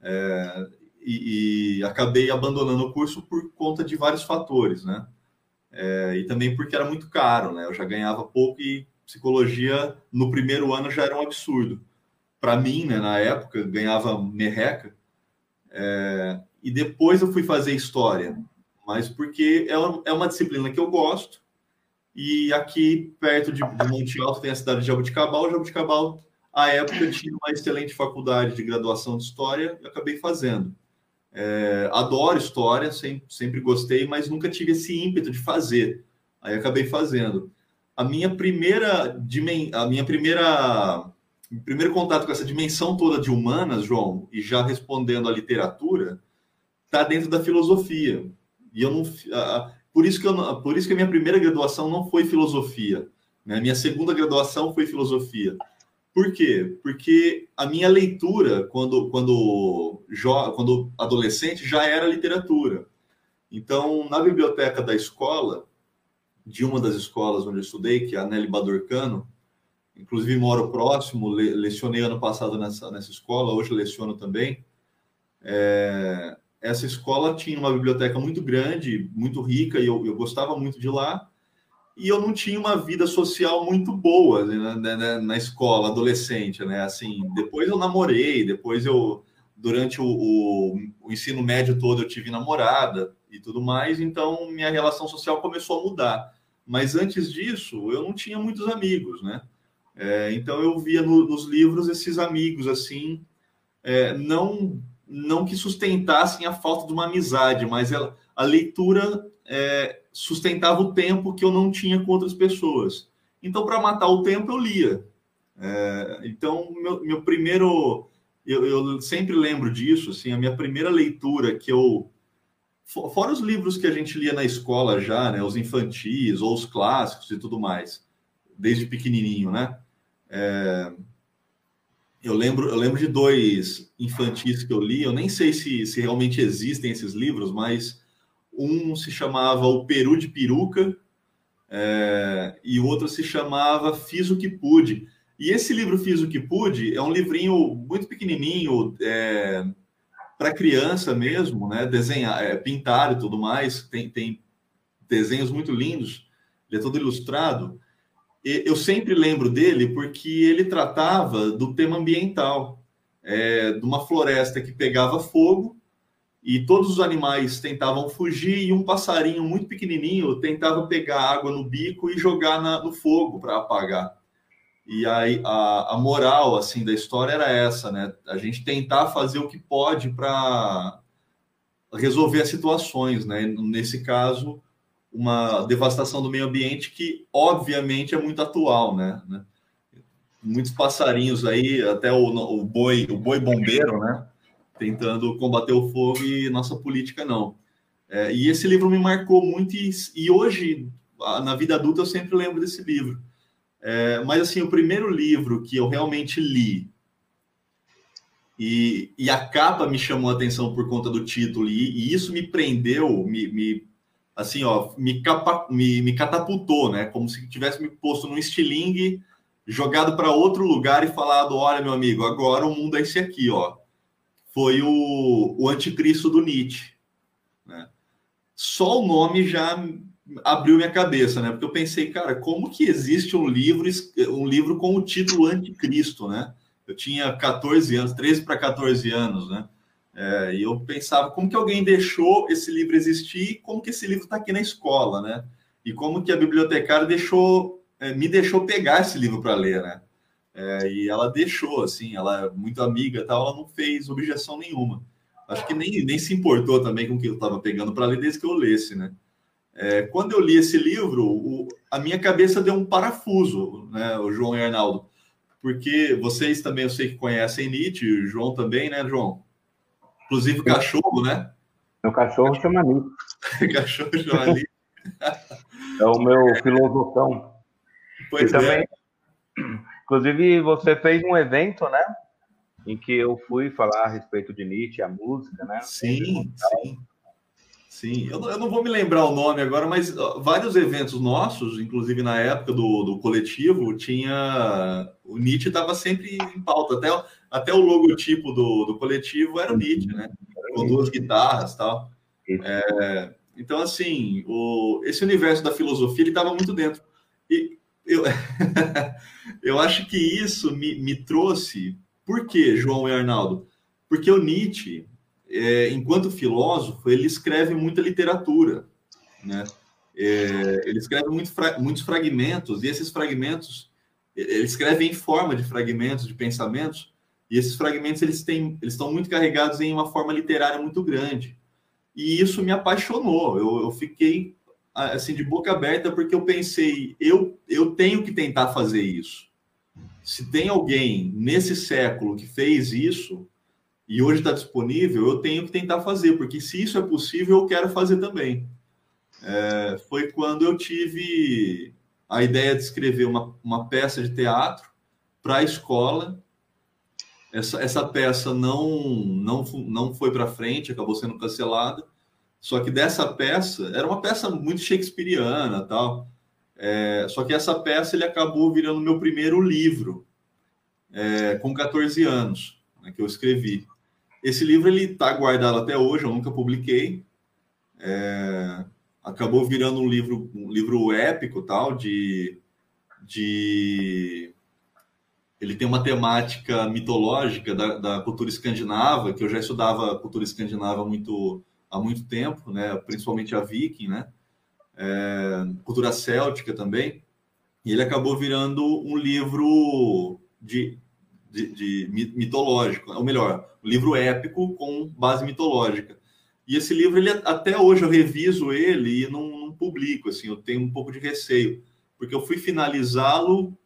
É, e, e, acabei abandonando o curso por conta de vários fatores, né? É, e também porque era muito caro, né? Eu já ganhava pouco e psicologia no primeiro ano já era um absurdo. Para mim, né, na época, ganhava merreca. É, e depois eu fui fazer história, mas porque é uma, é uma disciplina que eu gosto, e aqui, perto de, Monte Alto, tem a cidade de Jabuticabal. Jabuticabal, à época, tinha uma excelente faculdade de graduação de História e acabei fazendo. É, adoro História, sempre, sempre gostei, mas nunca tive esse ímpeto de fazer. Aí acabei fazendo. A minha primeira, a minha primeira primeiro contato com essa dimensão toda de humanas, João, e já respondendo à literatura, está dentro da filosofia. E eu não, por isso que, eu, por isso que a minha primeira graduação não foi filosofia. Né? Minha segunda graduação foi filosofia. Por quê? Porque a minha leitura, quando, quando, quando adolescente, já era literatura. Então, na biblioteca da escola, de uma das escolas onde eu estudei, que é a Nelly Badurcano, inclusive moro próximo, lecionei ano passado nessa, nessa escola, hoje leciono também. É, essa escola tinha uma biblioteca muito grande, muito rica, e eu, eu gostava muito de lá. E eu não tinha uma vida social muito boa né, né, né, na escola, adolescente, né? Assim, depois eu namorei, depois eu, durante o, o, o ensino médio todo, eu tive namorada e tudo mais, então minha relação social começou a mudar. Mas antes disso, eu não tinha muitos amigos, né? É, então eu via no, nos livros esses amigos assim, é, não não que sustentassem a falta de uma amizade, mas ela, a leitura é, sustentava o tempo que eu não tinha com outras pessoas. Então, para matar o tempo, eu lia. É, então, meu, meu primeiro eu, eu, sempre lembro disso, assim, a minha primeira leitura que eu fora os livros que a gente lia na escola já, né, os infantis ou os clássicos e tudo mais, desde pequenininho, né? É, eu lembro, eu lembro de dois infantis que eu li. Eu nem sei se, se realmente existem esses livros, mas um se chamava O Peru de Peruca é, e o outro se chamava Fiz o que Pude. E esse livro Fiz o que Pude é um livrinho muito pequenininho, é, para criança mesmo, né? Desenhar, é, pintar e tudo mais. Tem, tem desenhos muito lindos, ele é todo ilustrado. Eu sempre lembro dele porque ele tratava do tema ambiental, é, de uma floresta que pegava fogo e todos os animais tentavam fugir e um passarinho muito pequenininho tentava pegar água no bico e jogar na, no fogo para apagar. E aí a, a moral assim da história era essa, né? A gente tentar fazer o que pode para resolver as situações, né? Nesse caso, uma devastação do meio ambiente que obviamente é muito atual, né? Muitos passarinhos aí, até o, o boi, o boi bombeiro, né? Tentando combater o fogo e nossa política não. É, e esse livro me marcou muito e, e hoje na vida adulta eu sempre lembro desse livro é, mas assim, o primeiro livro que eu realmente li e, e, a capa me chamou a atenção por conta do título e, e isso me prendeu, me, me assim, ó, me, capa, me, me, catapultou, né? Como se tivesse me posto num estilingue, jogado para outro lugar e falado: olha, meu amigo, agora o mundo é esse aqui, ó. Foi o, o anticristo do Nietzsche. Né? Só o nome já abriu minha cabeça, né? Porque eu pensei, cara, como que existe um livro, um livro com o título Anticristo, né? Eu tinha 14 anos, 13 para 14 anos, né? É, e eu pensava, como que alguém deixou esse livro existir como que esse livro está aqui na escola, né? E como que a bibliotecária deixou, é, me deixou pegar esse livro para ler, né? É, e ela deixou, assim, ela é muito amiga tal, ela não fez objeção nenhuma. Acho que nem, nem se importou também com o que eu estava pegando para ler desde que eu lesse, né? É, quando eu li esse livro, o, a minha cabeça deu um parafuso, né, o João e Arnaldo, porque vocês também eu sei que conhecem Nietzsche, o João também, né, João? Inclusive o cachorro, né? Meu cachorro chama Nietzsche. cachorro chama Nietzsche. é o meu filosofão. Pois e é. Também, inclusive, você fez um evento, né? Em que eu fui falar a respeito de Nietzsche, a música, né? Sim, sim. Sim, eu, eu, não vou me lembrar o nome agora, mas vários eventos nossos, inclusive na época do, do coletivo, tinha. O Nietzsche estava sempre em pauta, até, até o logotipo do, do coletivo era o Nietzsche, né? Com duas guitarras tal. É, então, assim, o, esse universo da filosofia ele estava muito dentro. E eu, eu acho que isso me, me trouxe. Por quê, João e Arnaldo? Porque o Nietzsche é, enquanto filósofo, ele escreve muita literatura, né? É, ele escreve muito muitos fragmentos, e esses fragmentos, ele escreve em forma de fragmentos, de pensamentos, e esses fragmentos eles, têm, eles estão muito carregados em uma forma literária muito grande. E isso me apaixonou, eu, eu fiquei assim de boca aberta porque eu pensei, eu, eu tenho que tentar fazer isso. Se tem alguém nesse século que fez isso, e hoje está disponível, eu tenho que tentar fazer, porque se isso é possível, eu quero fazer também. É, foi quando eu tive a ideia de escrever uma, uma peça de teatro para a escola. Essa, essa peça não, não, não foi para frente, acabou sendo cancelada. Só que dessa peça, era uma peça muito shakespeariana tal. É, só que essa peça ele acabou virando meu primeiro livro, é, com 14 anos, né, que eu escrevi. Esse livro ele está guardado até hoje, eu nunca publiquei. É, acabou virando um livro, um livro épico, tal, de, de ele tem uma temática mitológica da, da, cultura escandinava, que eu já estudava cultura escandinava muito, há muito tempo, né? principalmente a viking, né? É, cultura céltica também, e ele acabou virando um livro de, de, de mitológico, ou melhor, um livro épico com base mitológica. E esse livro, ele até hoje eu reviso ele e não, não publico, assim, eu tenho um pouco de receio, porque eu fui finalizá-lo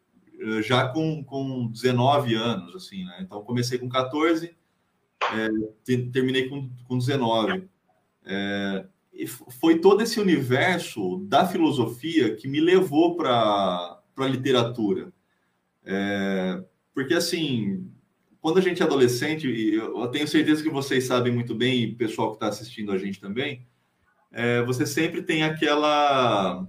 já com, com 19 anos, assim, né? Então, comecei com 14, é, terminei com, com 19. É, e foi todo esse universo da filosofia que me levou para a literatura. É, porque, assim, quando a gente é adolescente, e eu tenho certeza que vocês sabem muito bem, e o pessoal que está assistindo a gente também, é, você sempre tem aquela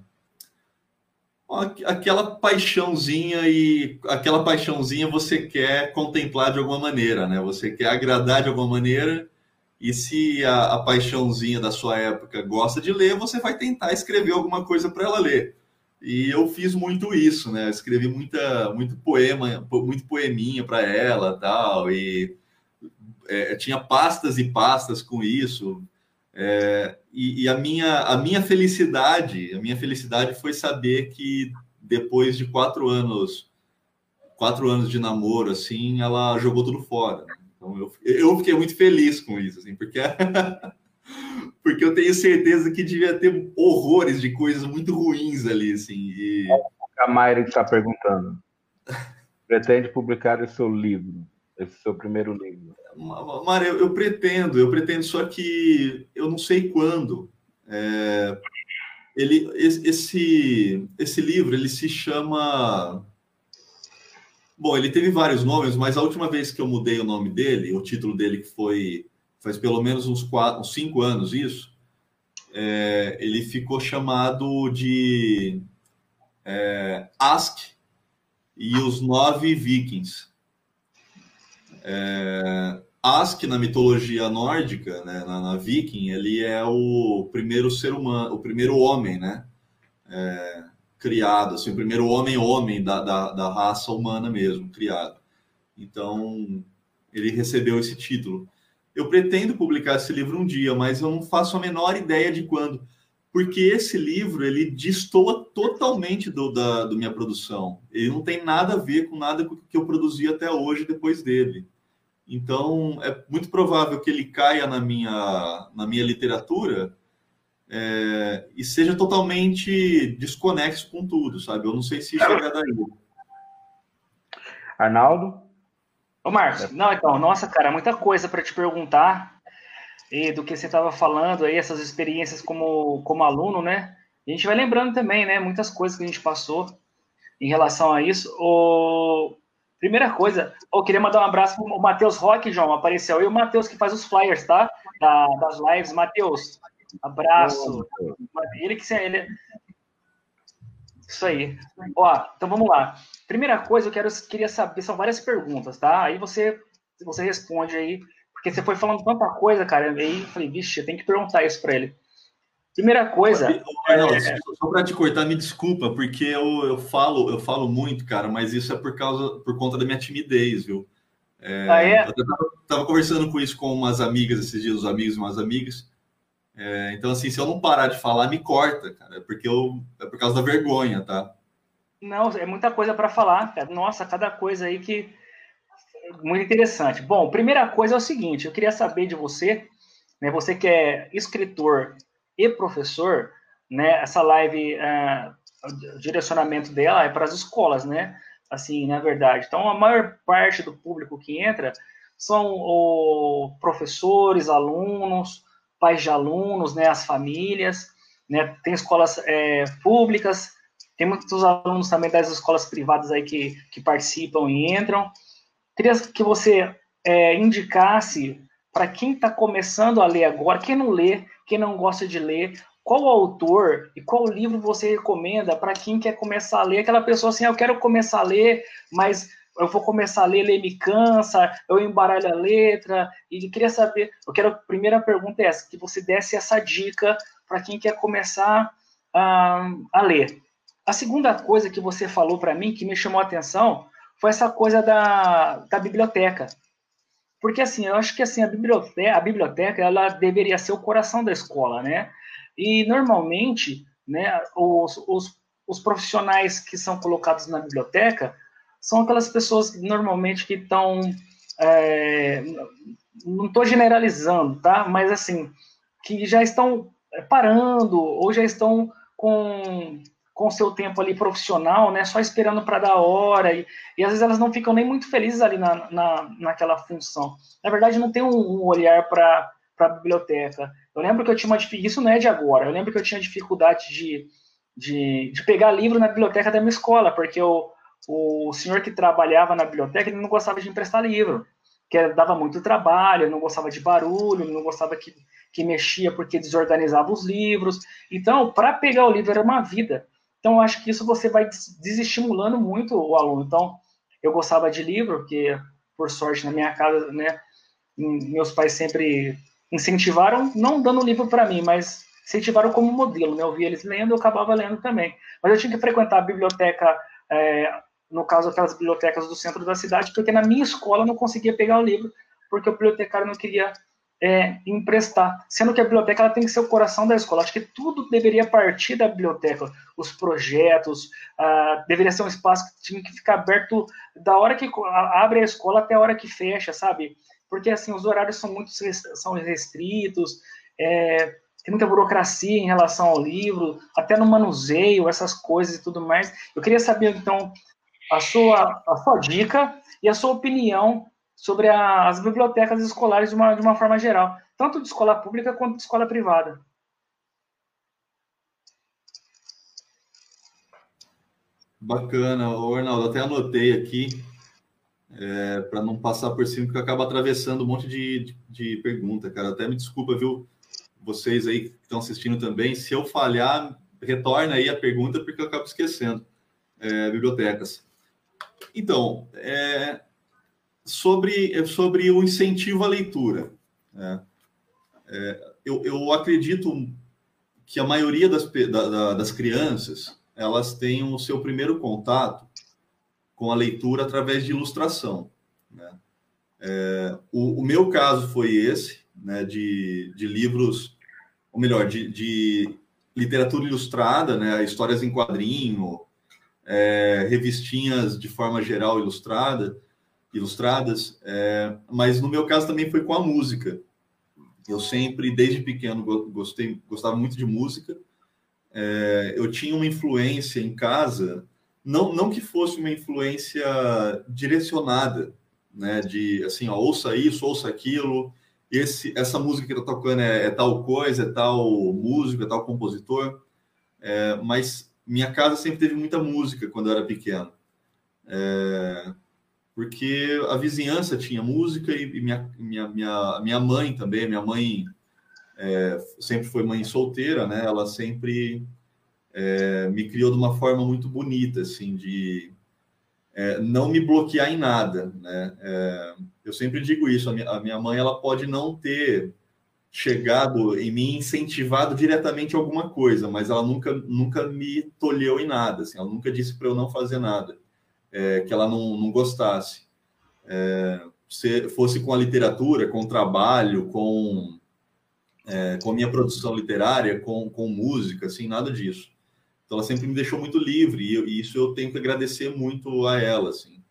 aquela paixãozinha e aquela paixãozinha você quer contemplar de alguma maneira, né? Você quer agradar de alguma maneira e se a, a paixãozinha da sua época gosta de ler, você vai tentar escrever alguma coisa para ela ler. E eu fiz muito isso, né? escrevi muita, muito poema, muito poeminha para ela, tal, e é, tinha pastas e pastas com isso. É, e, e, a minha a minha felicidade, a minha felicidade foi saber que depois de quatro anos, quatro anos de namoro, assim, ela jogou tudo fora. Então eu, eu fiquei muito feliz com isso, assim, porque porque eu tenho certeza que devia ter horrores de coisas muito ruins ali, assim. E... A Mayra está perguntando. Pretende publicar esse seu livro, esse seu primeiro livro? Mara, eu, eu, pretendo, eu pretendo, só que eu não sei quando. É, ele, esse, esse livro, ele se chama... Bom, ele teve vários nomes, mas a última vez que eu mudei o nome dele, o título dele que foi faz pelo menos uns, quatro, uns cinco anos isso, é, ele ficou chamado de é, Ask e os Nove Vikings. É, Ask na mitologia nórdica, né, na, na, Viking, ele é o primeiro ser humano, o primeiro homem, né, é, criado, assim, o primeiro homem-homem da, da, da, raça humana mesmo, criado. Então, ele recebeu esse título. Eu pretendo publicar esse livro um dia, mas eu não faço a menor ideia de quando, porque esse livro ele destoa totalmente do da do minha produção. Ele não tem nada a ver com nada que eu produzi até hoje depois dele. Então, é muito provável que ele caia na minha, na minha literatura é, e seja totalmente desconexo com tudo, sabe? Eu não sei se isso agradaria. Arnaldo? Ô, Marcos, não, então, nossa, cara, muita coisa para te perguntar e do que você estava falando aí, essas experiências como, como aluno, né? a gente vai lembrando também, né? Muitas coisas que a gente passou em relação a isso. O, Primeira coisa, eu queria mandar um abraço para o Matheus Roque, João, apareceu. E o Matheus que faz os flyers, tá? Da, das lives. Matheus, abraço. Ele que ele... Isso aí. Ó, então vamos lá. Primeira coisa, eu quero, queria saber, são várias perguntas, tá? Aí você, você responde aí, porque você foi falando tanta coisa, cara, aí eu falei, vixe, eu tenho que perguntar isso para ele. Primeira coisa. Arnaldo, é... Só para te cortar, me desculpa, porque eu, eu falo, eu falo muito, cara, mas isso é por causa, por conta da minha timidez, viu? É, ah, é? Eu tava, tava, conversando com isso com umas amigas esses dias, os amigos e umas amigas. É, então, assim, se eu não parar de falar, me corta, cara, é porque eu é por causa da vergonha, tá? Não, é muita coisa para falar, cara. Nossa, cada coisa aí que muito interessante. Bom, primeira coisa é o seguinte, eu queria saber de você, né? Você que é escritor e professor, né? Essa live, uh, o direcionamento dela é para as escolas, né? Assim, na verdade. Então, a maior parte do público que entra são o, professores, alunos, pais de alunos, né? As famílias, né? Tem escolas é, públicas, tem muitos alunos também das escolas privadas aí que, que participam e entram. Queria que você é, indicasse para quem está começando a ler agora, quem não lê, quem não gosta de ler, qual autor e qual livro você recomenda para quem quer começar a ler? Aquela pessoa assim, ah, eu quero começar a ler, mas eu vou começar a ler, ler me cansa, eu embaralho a letra, e queria saber, eu quero, a primeira pergunta é essa, que você desse essa dica para quem quer começar a, a ler. A segunda coisa que você falou para mim, que me chamou a atenção, foi essa coisa da, da biblioteca. Porque, assim, eu acho que assim, a biblioteca, a biblioteca ela deveria ser o coração da escola, né? E, normalmente, né, os, os, os profissionais que são colocados na biblioteca são aquelas pessoas, normalmente, que estão... É, não estou generalizando, tá? Mas, assim, que já estão parando ou já estão com, com seu tempo ali profissional, né, só esperando para dar hora, e, e, às vezes elas não ficam nem muito felizes ali na, na, naquela função. Na verdade, não tem um, um olhar para a biblioteca. Eu lembro que eu tinha uma isso não é de agora, eu lembro que eu tinha dificuldade de, de, de pegar livro na biblioteca da minha escola, porque o, o senhor que trabalhava na biblioteca ele não gostava de emprestar livro, que dava muito trabalho, não gostava de barulho, não gostava que, que mexia porque desorganizava os livros. Então, para pegar o livro era uma vida. Então, eu acho que isso você vai desestimulando muito o aluno. Então, eu gostava de livro, porque, por sorte, na minha casa, né, meus pais sempre incentivaram, não dando livro para mim, mas incentivaram como modelo. Né? Eu via eles lendo, eu acabava lendo também. Mas eu tinha que frequentar a biblioteca, é, no caso, aquelas bibliotecas do centro da cidade, porque na minha escola eu não conseguia pegar o livro, porque o bibliotecário não queria é, emprestar, sendo que a biblioteca ela tem que ser o coração da escola. Acho que tudo deveria partir da biblioteca, os projetos, ah, deveria ser um espaço que tinha que ficar aberto da hora que abre a escola até a hora que fecha, sabe? Porque assim os horários são muito são restritos, é, tem muita burocracia em relação ao livro, até no manuseio, essas coisas e tudo mais. Eu queria saber então a sua a sua dica e a sua opinião sobre a, as bibliotecas escolares de uma, de uma forma geral, tanto de escola pública quanto de escola privada. Bacana, Ô, Arnaldo, até anotei aqui é, para não passar por cima, porque acaba atravessando um monte de, de, de pergunta, cara. Até me desculpa, viu, vocês aí que estão assistindo também. Se eu falhar, retorna aí a pergunta, porque eu acabo esquecendo. É, bibliotecas. Então, é, sobre, sobre o incentivo à leitura. Né? É, eu, eu acredito que a maioria das, da, das crianças elas têm o seu primeiro contato com a leitura através de ilustração. Né? É, o, o, meu caso foi esse, né, de, de livros, ou melhor, de, de literatura ilustrada, né, histórias em quadrinho, é, revistinhas de forma geral ilustrada, ilustradas, é, mas no meu caso também foi com a música. Eu sempre, desde pequeno, gostei, gostava muito de música. É, eu tinha uma influência em casa, não, não que fosse uma influência direcionada, né? De assim, ó, ouça isso, ouça aquilo. Esse, essa música que está tocando é, é, tal coisa, é tal músico, é tal compositor. É, mas minha casa sempre teve muita música quando eu era pequeno. É, porque a vizinhança tinha música e minha, minha, minha, minha mãe também, minha mãe é, sempre foi mãe solteira, né? Ela sempre é, me criou de uma forma muito bonita, assim, de é, não me bloquear em nada, né? É, eu sempre digo isso, a minha, a minha mãe, ela pode não ter chegado em mim incentivado diretamente alguma coisa, mas ela nunca, nunca me tolheu em nada, assim, ela nunca disse para eu não fazer nada é, que ela não, não gostasse. É, se fosse com a literatura, com o trabalho, com, é, com a minha produção literária, com, com música, assim, nada disso. Então, ela sempre me deixou muito livre e, e isso eu tenho que agradecer muito a ela, assim.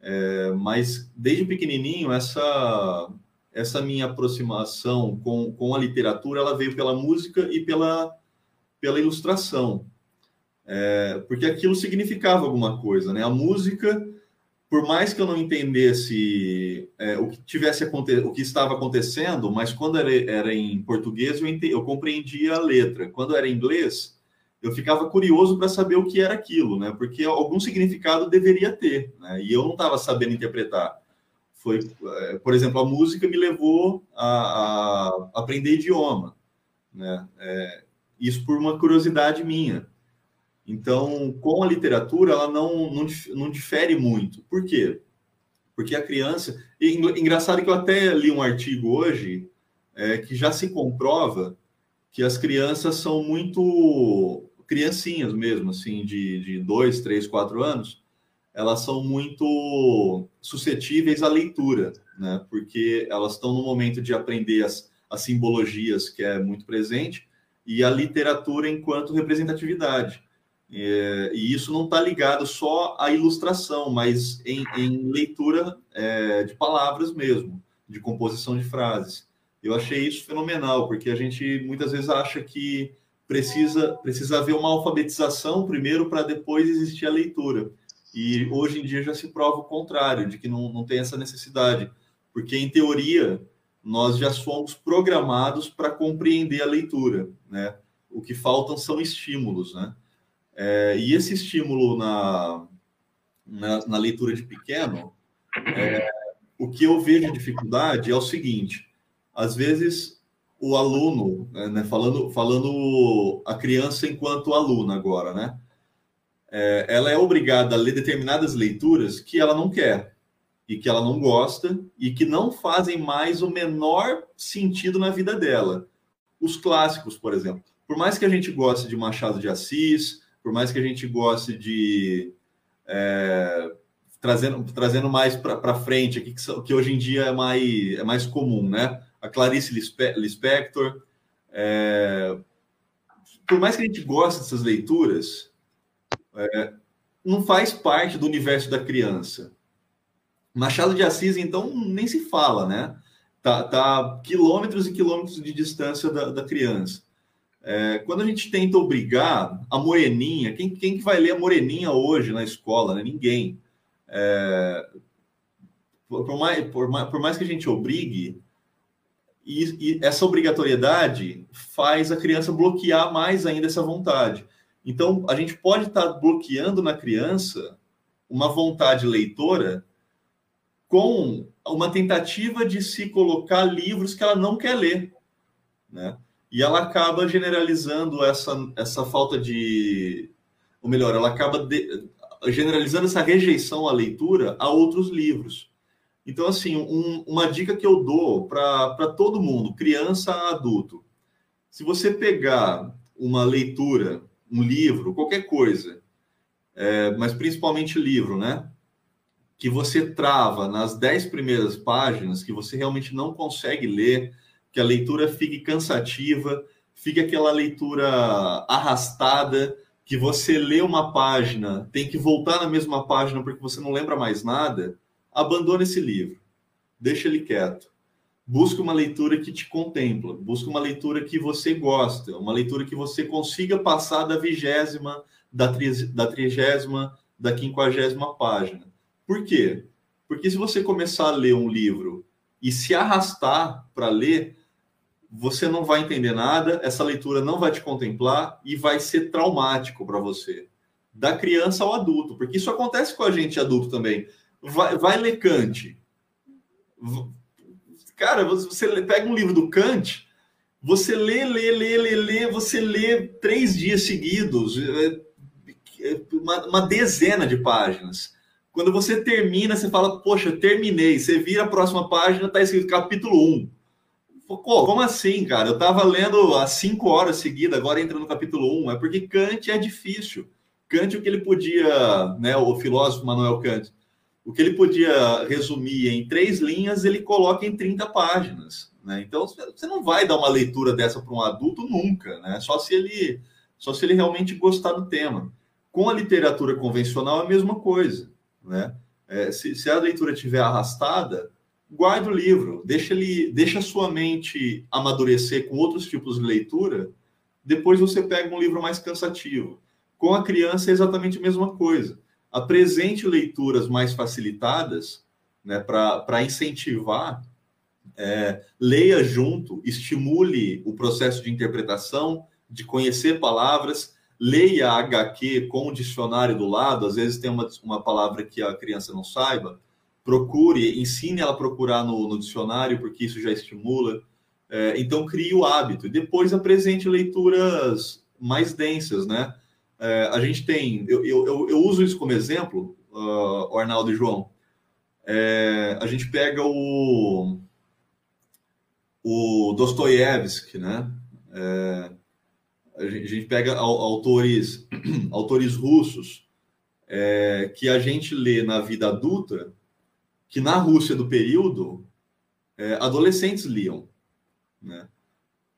É, mas desde pequenininho essa essa minha aproximação com, com a literatura ela veio pela música e pela pela ilustração é, porque aquilo significava alguma coisa, né? A música, por mais que eu não entendesse é, o que tivesse o que estava acontecendo, mas quando era, era em português eu, entendi, eu compreendia a letra. Quando era em inglês, eu ficava curioso para saber o que era aquilo, né? Porque algum significado deveria ter, né? E eu não estava sabendo interpretar. Foi, é, por exemplo, a música me levou a, a aprender idioma, né? É, isso por uma curiosidade minha. Então, com a literatura, ela não, não, não difere muito. Por quê? Porque a criança. E, engraçado que eu até li um artigo hoje é, que já se comprova que as crianças são muito criancinhas mesmo, assim, de, de dois, três, quatro anos, elas são muito suscetíveis à leitura, né? Porque elas estão no momento de aprender as, as simbologias, que é muito presente, e a literatura enquanto representatividade. É, e isso não está ligado só à ilustração, mas em, em leitura é, de palavras mesmo, de composição de frases. Eu achei isso fenomenal, porque a gente muitas vezes acha que precisa, precisa haver uma alfabetização primeiro para depois existir a leitura. E hoje em dia já se prova o contrário, de que não, não tem essa necessidade. Porque, em teoria, nós já somos programados para compreender a leitura, né? O que faltam são estímulos, né? É, e esse estímulo na, na, na leitura de pequeno, é, o que eu vejo dificuldade é o seguinte: às vezes o aluno, né, falando, falando a criança enquanto aluna agora, né? É, ela é obrigada a ler determinadas leituras que ela não quer e que ela não gosta e que não fazem mais o menor sentido na vida dela. Os clássicos, por exemplo. Por mais que a gente goste de Machado de Assis, por mais que a gente goste de é, trazendo, trazendo mais para frente aqui, que, que, hoje em dia é mais, é mais comum, né? A Clarice Lispector. É, por mais que a gente goste dessas leituras, é, não faz parte do universo da criança. Machado de Assis, então, nem se fala, né? Tá, tá quilômetros e quilômetros de distância da, da criança. É, quando a gente tenta obrigar a moreninha, quem, quem que vai ler a moreninha hoje na escola? Né? Ninguém. É, por, mais, por, mais, por mais que a gente obrigue, e, e, essa obrigatoriedade faz a criança bloquear mais ainda essa vontade. Então, a gente pode estar bloqueando na criança uma vontade leitora com uma tentativa de se colocar livros que ela não quer ler, né? E ela acaba generalizando essa, essa falta de, ou melhor, ela acaba de, generalizando essa rejeição à leitura a outros livros. Então, assim, um, uma dica que eu dou para todo mundo, criança a adulto, se você pegar uma leitura, um livro, qualquer coisa, é, mas principalmente livro, né? Que você trava nas dez primeiras páginas, que você realmente não consegue ler, que a leitura fique cansativa, fique aquela leitura arrastada, que você lê uma página, tem que voltar na mesma página porque você não lembra mais nada, abandone esse livro. Deixa ele quieto. Busque uma leitura que te contempla, busque uma leitura que você gosta, uma leitura que você consiga passar da vigésima, da, tri, da trigésima, da quinquagésima página. Por quê? Porque se você começar a ler um livro e se arrastar para ler, você não vai entender nada, essa leitura não vai te contemplar e vai ser traumático para você, da criança ao adulto, porque isso acontece com a gente adulto também. Vai, vai ler Kant. Cara, você pega um livro do Kant, você lê, lê, lê, lê, lê, você lê três dias seguidos, é, é, uma, uma dezena de páginas. Quando você termina, você fala, poxa, terminei. Você vira a próxima página, está escrito capítulo 1 Pô, como assim, cara? Eu tava lendo há cinco horas seguidas, agora entra no capítulo 1. É porque Kant é difícil. Kant, o que ele podia, né, o filósofo Manuel Kant, o que ele podia resumir em três linhas, ele coloca em 30 páginas. Né? Então, você não vai dar uma leitura dessa para um adulto nunca, né? Só se ele, só se ele realmente gostar do tema. Com a literatura convencional é a mesma coisa, né? É, se, se a leitura estiver arrastada, guarda o livro, deixa ele, deixa a sua mente amadurecer com outros tipos de leitura, depois você pega um livro mais cansativo. Com a criança é exatamente a mesma coisa. Apresente leituras mais facilitadas, né, para incentivar, é, leia junto, estimule o processo de interpretação, de conhecer palavras, leia HQ com o dicionário do lado, às vezes tem uma, uma palavra que a criança não saiba, procure, ensine ela a procurar no, no dicionário, porque isso já estimula. É, então, crie o hábito. E depois apresente leituras mais densas, né? É, a gente tem, eu, eu, eu, uso isso como exemplo, uh, Arnaldo e João. É, a gente pega o, o Dostoiévski, né? É, a, gente, a gente pega autores, autores russos é, que a gente lê na vida adulta que na Rússia do período, é, adolescentes liam. Né?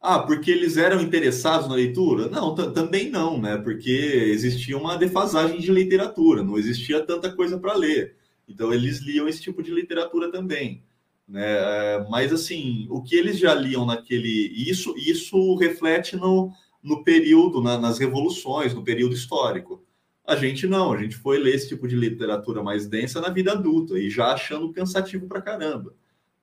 Ah, porque eles eram interessados na leitura? Não, também não, né? Porque existia uma defasagem de literatura, não existia tanta coisa para ler. Então eles liam esse tipo de literatura também. Né? É, mas assim, o que eles já liam naquele. Isso, isso reflete no, no período, na, nas revoluções, no período histórico. A gente não, a gente foi ler esse tipo de literatura mais densa na vida adulta e já achando cansativo pra caramba.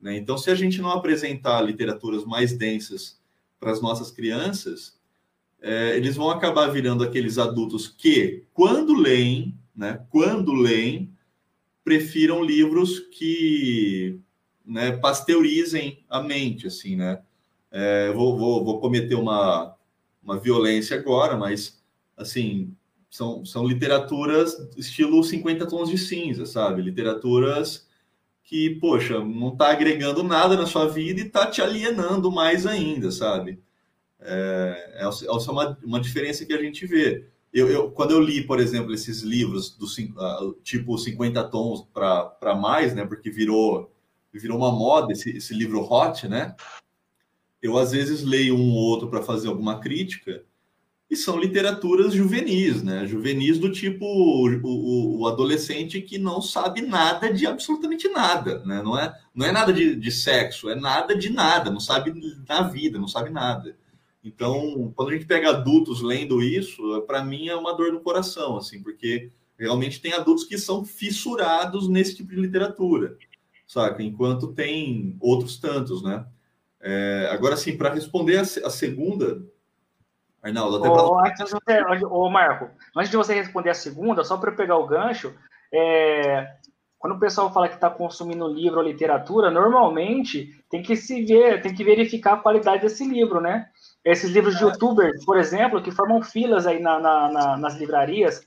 Né? Então, se a gente não apresentar literaturas mais densas para as nossas crianças, é, eles vão acabar virando aqueles adultos que, quando leem, né, quando leem, prefiram livros que né, pasteurizem a mente, assim, né? É, vou, vou, vou cometer uma, uma violência agora, mas, assim, são, são literaturas estilo 50 tons de cinza, sabe? Literaturas que, poxa, não está agregando nada na sua vida e está te alienando mais ainda, sabe? É, é, é uma, uma diferença que a gente vê. Eu, eu, quando eu li, por exemplo, esses livros do tipo 50 tons para mais, né? Porque virou, virou uma moda esse, esse livro hot, né? Eu às vezes leio um ou outro para fazer alguma crítica e são literaturas juvenis, né? Juvenis do tipo o, o, o, adolescente que não sabe nada de absolutamente nada, né? Não é, não é nada de, de sexo, é nada de nada, não sabe da vida, não sabe nada. Então, quando a gente pega adultos lendo isso, para mim é uma dor no coração, assim, porque realmente tem adultos que são fissurados nesse tipo de literatura, saca? Enquanto tem outros tantos, né? É, agora, sim, para responder a, a segunda, Arnaldo, até ô, antes você, ô, Marco, antes de você responder a segunda, só para pegar o gancho, é, quando o pessoal fala que está consumindo livro ou literatura, normalmente tem que se ver, tem que verificar a qualidade desse livro, né? Esses livros de youtubers, por exemplo, que formam filas aí na, na, na, nas livrarias,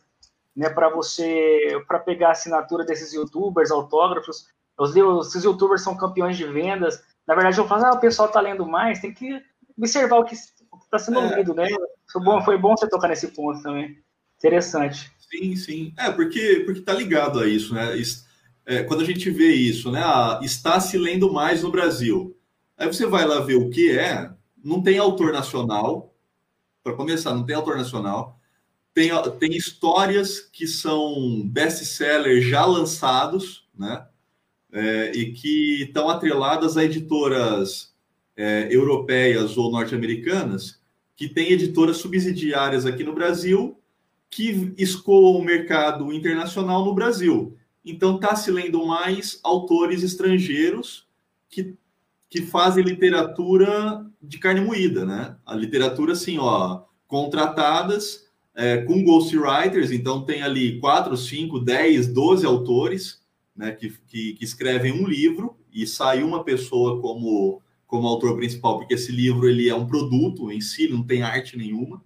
né, para você, para pegar a assinatura desses youtubers, autógrafos. Os livros, esses youtubers são campeões de vendas. Na verdade, eu falo, ah, o pessoal está lendo mais, tem que observar o que está sendo é. lido, né? Foi bom, foi bom você tocar nesse ponto também. Interessante. Sim, sim. É, porque, porque tá ligado a isso, né? É, quando a gente vê isso, né? Ah, está se lendo mais no Brasil. Aí você vai lá ver o que é, não tem autor nacional, para começar, não tem autor nacional. Tem, tem histórias que são best-sellers já lançados, né? É, e que estão atreladas a editoras é, europeias ou norte-americanas que têm editoras subsidiárias aqui no Brasil que escoam o mercado internacional no Brasil. Então está se lendo mais autores estrangeiros que, que fazem literatura de carne moída, né? A literatura assim, ó, contratadas é, com ghostwriters, então tem ali quatro, cinco, dez, doze autores né, que, que, que escrevem um livro e sai uma pessoa como como autor principal, porque esse livro ele é um produto em si, não tem arte nenhuma.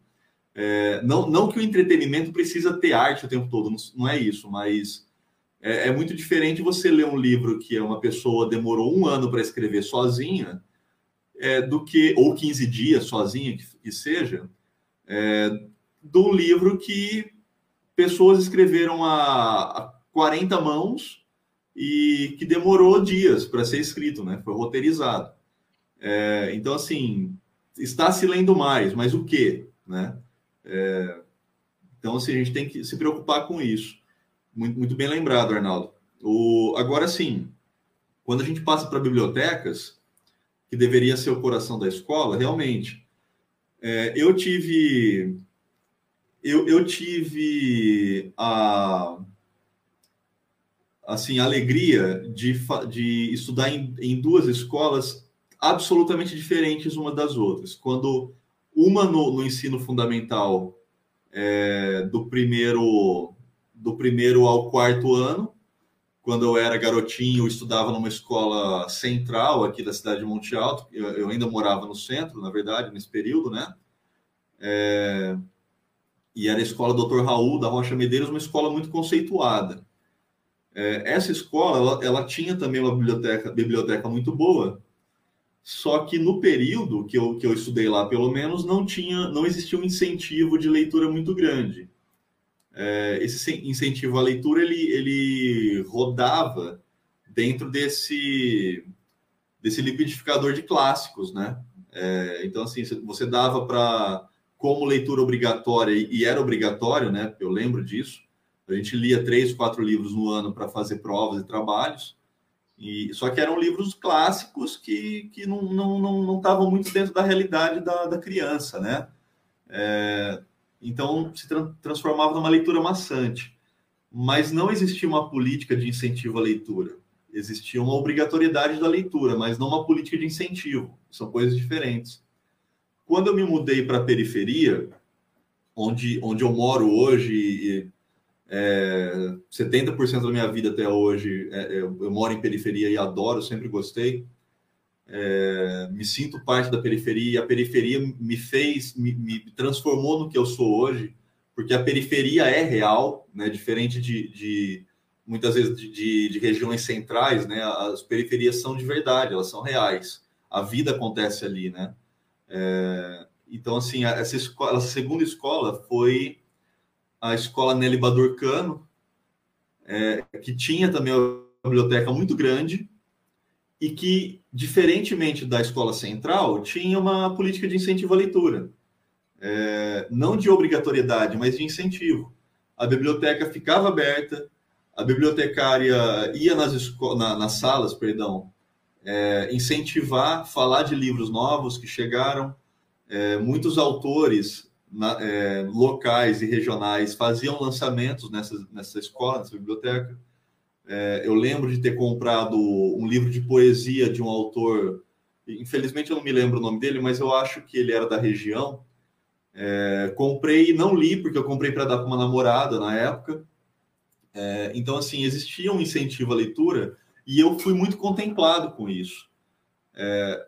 É, não, não que o entretenimento precisa ter arte o tempo todo, não, não é isso, mas é, é, muito diferente você ler um livro que é uma pessoa demorou um ano para escrever sozinha, é, do que, ou 15 dias sozinha, que, que seja, é, do livro que pessoas escreveram a, a 40 mãos e que demorou dias para ser escrito, né? Foi roteirizado. É, então, assim, está se lendo mais, mas o quê? Né? É, então, assim, a gente tem que se preocupar com isso. Muito, muito bem lembrado, Arnaldo. O, agora, sim, quando a gente passa para bibliotecas, que deveria ser o coração da escola, realmente, é, eu tive eu, eu tive a assim a alegria de, de estudar em, em duas escolas absolutamente diferentes uma das outras. Quando uma no, no ensino fundamental é, do primeiro do primeiro ao quarto ano, quando eu era garotinho, eu estudava numa escola central aqui da cidade de Monte Alto. Eu, eu ainda morava no centro, na verdade, nesse período, né? É, e era a escola Dr. Raul da Rocha Medeiros, uma escola muito conceituada. É, essa escola, ela, ela, tinha também uma biblioteca, biblioteca muito boa, só que no período que eu, que eu estudei lá, pelo menos, não tinha, não existia um incentivo de leitura muito grande. É, esse incentivo à leitura ele, ele rodava dentro desse desse liquidificador de clássicos, né? É, então assim você dava para como leitura obrigatória e era obrigatório, né? Eu lembro disso. A gente lia três, quatro livros no ano para fazer provas e trabalhos. E, só que eram livros clássicos que, que não estavam não, não, não muito dentro da realidade da, da criança, né? É, então, se tra transformava numa leitura maçante. Mas não existia uma política de incentivo à leitura. Existia uma obrigatoriedade da leitura, mas não uma política de incentivo. São coisas diferentes. Quando eu me mudei para a periferia, onde, onde eu moro hoje, é, 70% da minha vida até hoje, é, eu, eu, moro em periferia e adoro, sempre gostei. É, me sinto parte da periferia e a periferia me fez, me, me, transformou no que eu sou hoje, porque a periferia é real, né? Diferente de, de muitas vezes de, de, de, regiões centrais, né? As periferias são de verdade, elas são reais. A vida acontece ali, né? É, então, assim, essa, escola, essa segunda escola foi a escola Nelly Badurcano, é, que tinha também uma biblioteca muito grande e que, diferentemente da escola central, tinha uma política de incentivo à leitura. É, não de obrigatoriedade, mas de incentivo. A biblioteca ficava aberta, a bibliotecária ia nas, na, nas salas, perdão, é, incentivar, falar de livros novos que chegaram. É, muitos autores na, é, locais e regionais faziam lançamentos nessa, nessa escola, nessa biblioteca. É, eu lembro de ter comprado um livro de poesia de um autor, infelizmente eu não me lembro o nome dele, mas eu acho que ele era da região. É, comprei e não li, porque eu comprei para dar para uma namorada na época. É, então, assim, existia um incentivo à leitura e eu fui muito contemplado com isso. É,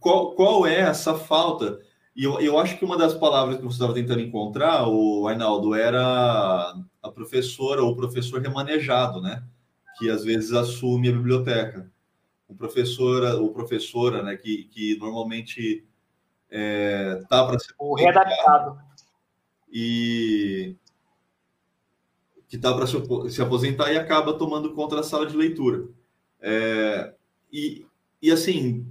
qual, qual é essa falta? E eu, eu acho que uma das palavras que você estava tentando encontrar, o Arnaldo, era a professora ou o professor remanejado, né? Que às vezes assume a biblioteca. O professora ou professora, né? Que, que normalmente é, tá para ser o readaptado e que tá para se aposentar e acaba tomando conta da sala de leitura. É, e, e assim,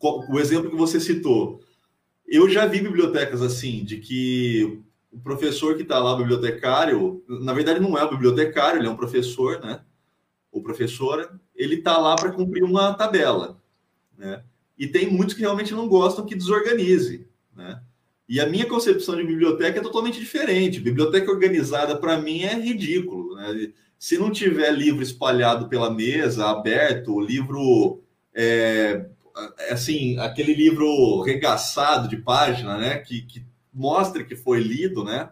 o exemplo que você citou, eu já vi bibliotecas assim, de que o professor que está lá, bibliotecário, na verdade não é o bibliotecário, ele é um professor, né? Ou professora, ele está lá para cumprir uma tabela, né? E tem muitos que realmente não gostam que desorganize, né? E a minha concepção de biblioteca é totalmente diferente. Biblioteca organizada, para mim, é ridículo. Né? Se não tiver livro espalhado pela mesa, aberto, livro é, assim, aquele livro regaçado de página, né? Que, que mostra que foi lido, né?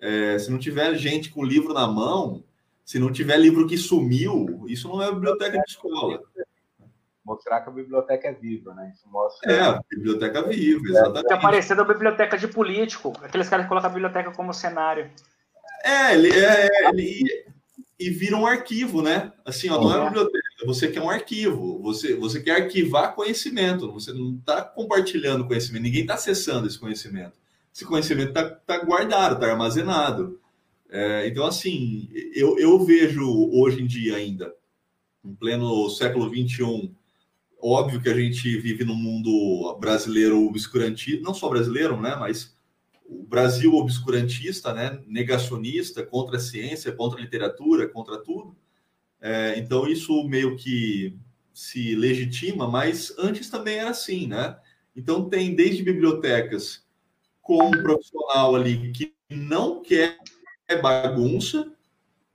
É, se não tiver gente com livro na mão, se não tiver livro que sumiu, isso não é biblioteca de escola. Mostrar que a biblioteca é viva, né? Isso mostra. É, a biblioteca viva, exatamente. Tá parecendo a biblioteca de político, aqueles caras que colocam a biblioteca como cenário. É, ele, é, ele, e vira um arquivo, né? Assim, ó, não é uma biblioteca, você quer um arquivo, você, você quer arquivar conhecimento, você não está compartilhando conhecimento, ninguém está acessando esse conhecimento. Esse conhecimento está tá guardado, está armazenado. É, então, assim, eu, eu vejo hoje em dia ainda, em pleno século XXI, óbvio que a gente vive num mundo brasileiro obscurantista, não só brasileiro, né, mas o Brasil obscurantista, né, negacionista, contra a ciência, contra a literatura, contra tudo. É, então isso meio que se legitima, mas antes também era assim, né? Então tem desde bibliotecas com um profissional ali que não quer bagunça,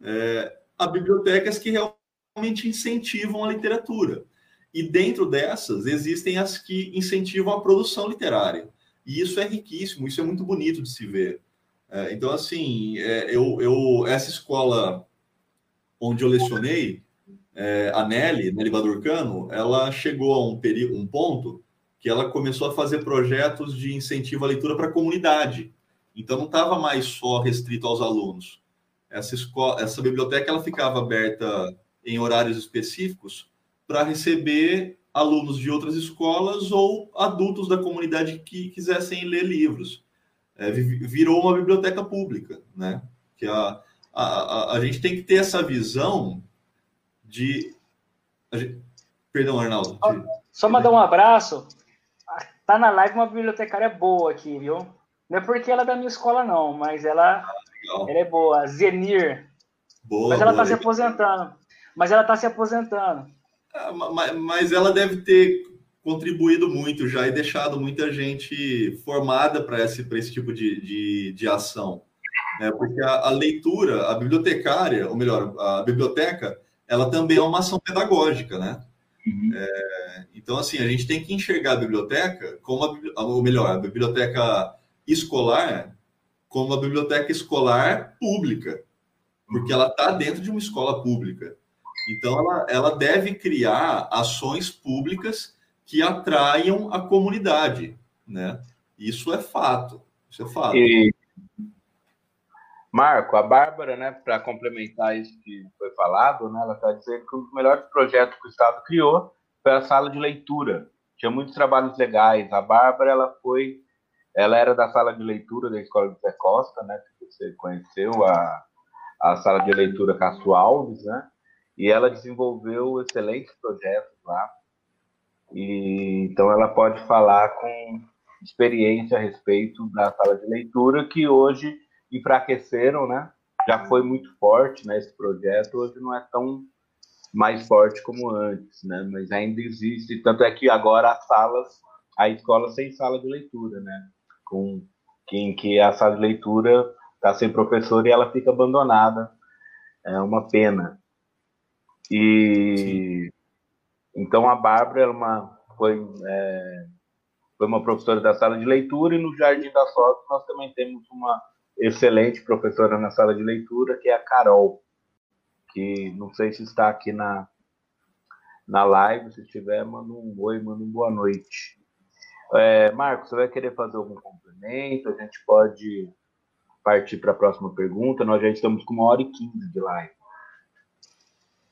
é, a bibliotecas que realmente incentivam a literatura. E dentro dessas existem as que incentivam a produção literária. E isso é riquíssimo, isso é muito bonito de se ver. É, então, assim, é, eu, eu, essa escola onde eu lecionei, é, a Nelly, Nelly Badurcano, ela chegou a um, período, um ponto que ela começou a fazer projetos de incentivo à leitura para a comunidade. Então, não estava mais só restrito aos alunos. Essa, escola, essa biblioteca ela ficava aberta em horários específicos para receber alunos de outras escolas ou adultos da comunidade que quisessem ler livros. É, virou uma biblioteca pública, né? Que a, a, a, a gente tem que ter essa visão de. Gente... Perdão, Arnaldo. De... Só mandar um abraço. Tá na live uma bibliotecária boa aqui, viu? Não é porque ela é da minha escola, não, mas ela, ah, ela é boa. Zenir. Boa, mas ela está se aposentando. Mas ela está se aposentando. Ah, mas ela deve ter contribuído muito já e deixado muita gente formada para esse, esse tipo de, de, de ação. Né? Porque a, a, leitura, a bibliotecária, ou melhor, a biblioteca, ela também é uma ação pedagógica, né? Uhum. É, então, assim, a gente tem que enxergar a biblioteca como, a, ou melhor, a biblioteca escolar como a biblioteca escolar pública, porque ela está dentro de uma escola pública. Então, ela, ela deve criar ações públicas que atraiam a comunidade, né? Isso é fato. Isso é fato. E, Marco, a Bárbara, né, para complementar isso que foi falado, né, ela está dizendo que um dos melhores projetos que o Estado criou foi a sala de leitura. Tinha muitos trabalhos legais. A Bárbara, ela foi, ela era da sala de leitura da Escola de Zé Costa, né, que você conheceu, a, a sala de leitura Castro Alves, né, e ela desenvolveu excelentes projetos lá. E, então ela pode falar com experiência a respeito da sala de leitura que hoje enfraqueceram, né? Já foi muito forte, né? Esse projeto hoje não é tão mais forte como antes, né? Mas ainda existe, tanto é que agora as salas, a escola sem sala de leitura, né? Com em que a sala de leitura está sem professor e ela fica abandonada. É uma pena. E Sim. então a Bárbara uma, foi, é, foi uma professora da sala de leitura e no Jardim da Sorte nós também temos uma excelente professora na sala de leitura, que é a Carol, que não sei se está aqui na, na live, se estiver, manda um oi, manda uma boa noite. É, Marcos, você vai querer fazer algum complemento? A gente pode partir para a próxima pergunta. Nós já estamos com uma hora e quinze de live.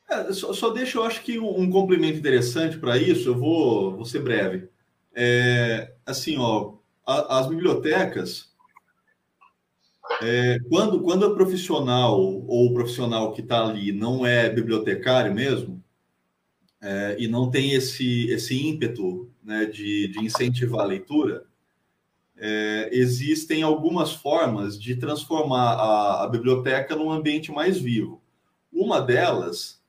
É, só, só deixa, eu acho que um, um complemento interessante para isso, eu vou, vou ser breve. É, assim, ó, a, as bibliotecas, é, quando, quando a profissional ou o profissional que está ali não é bibliotecário mesmo, é, e não tem esse, esse ímpeto né, de, de incentivar a leitura, é, existem algumas formas de transformar a, a biblioteca num ambiente mais vivo. Uma delas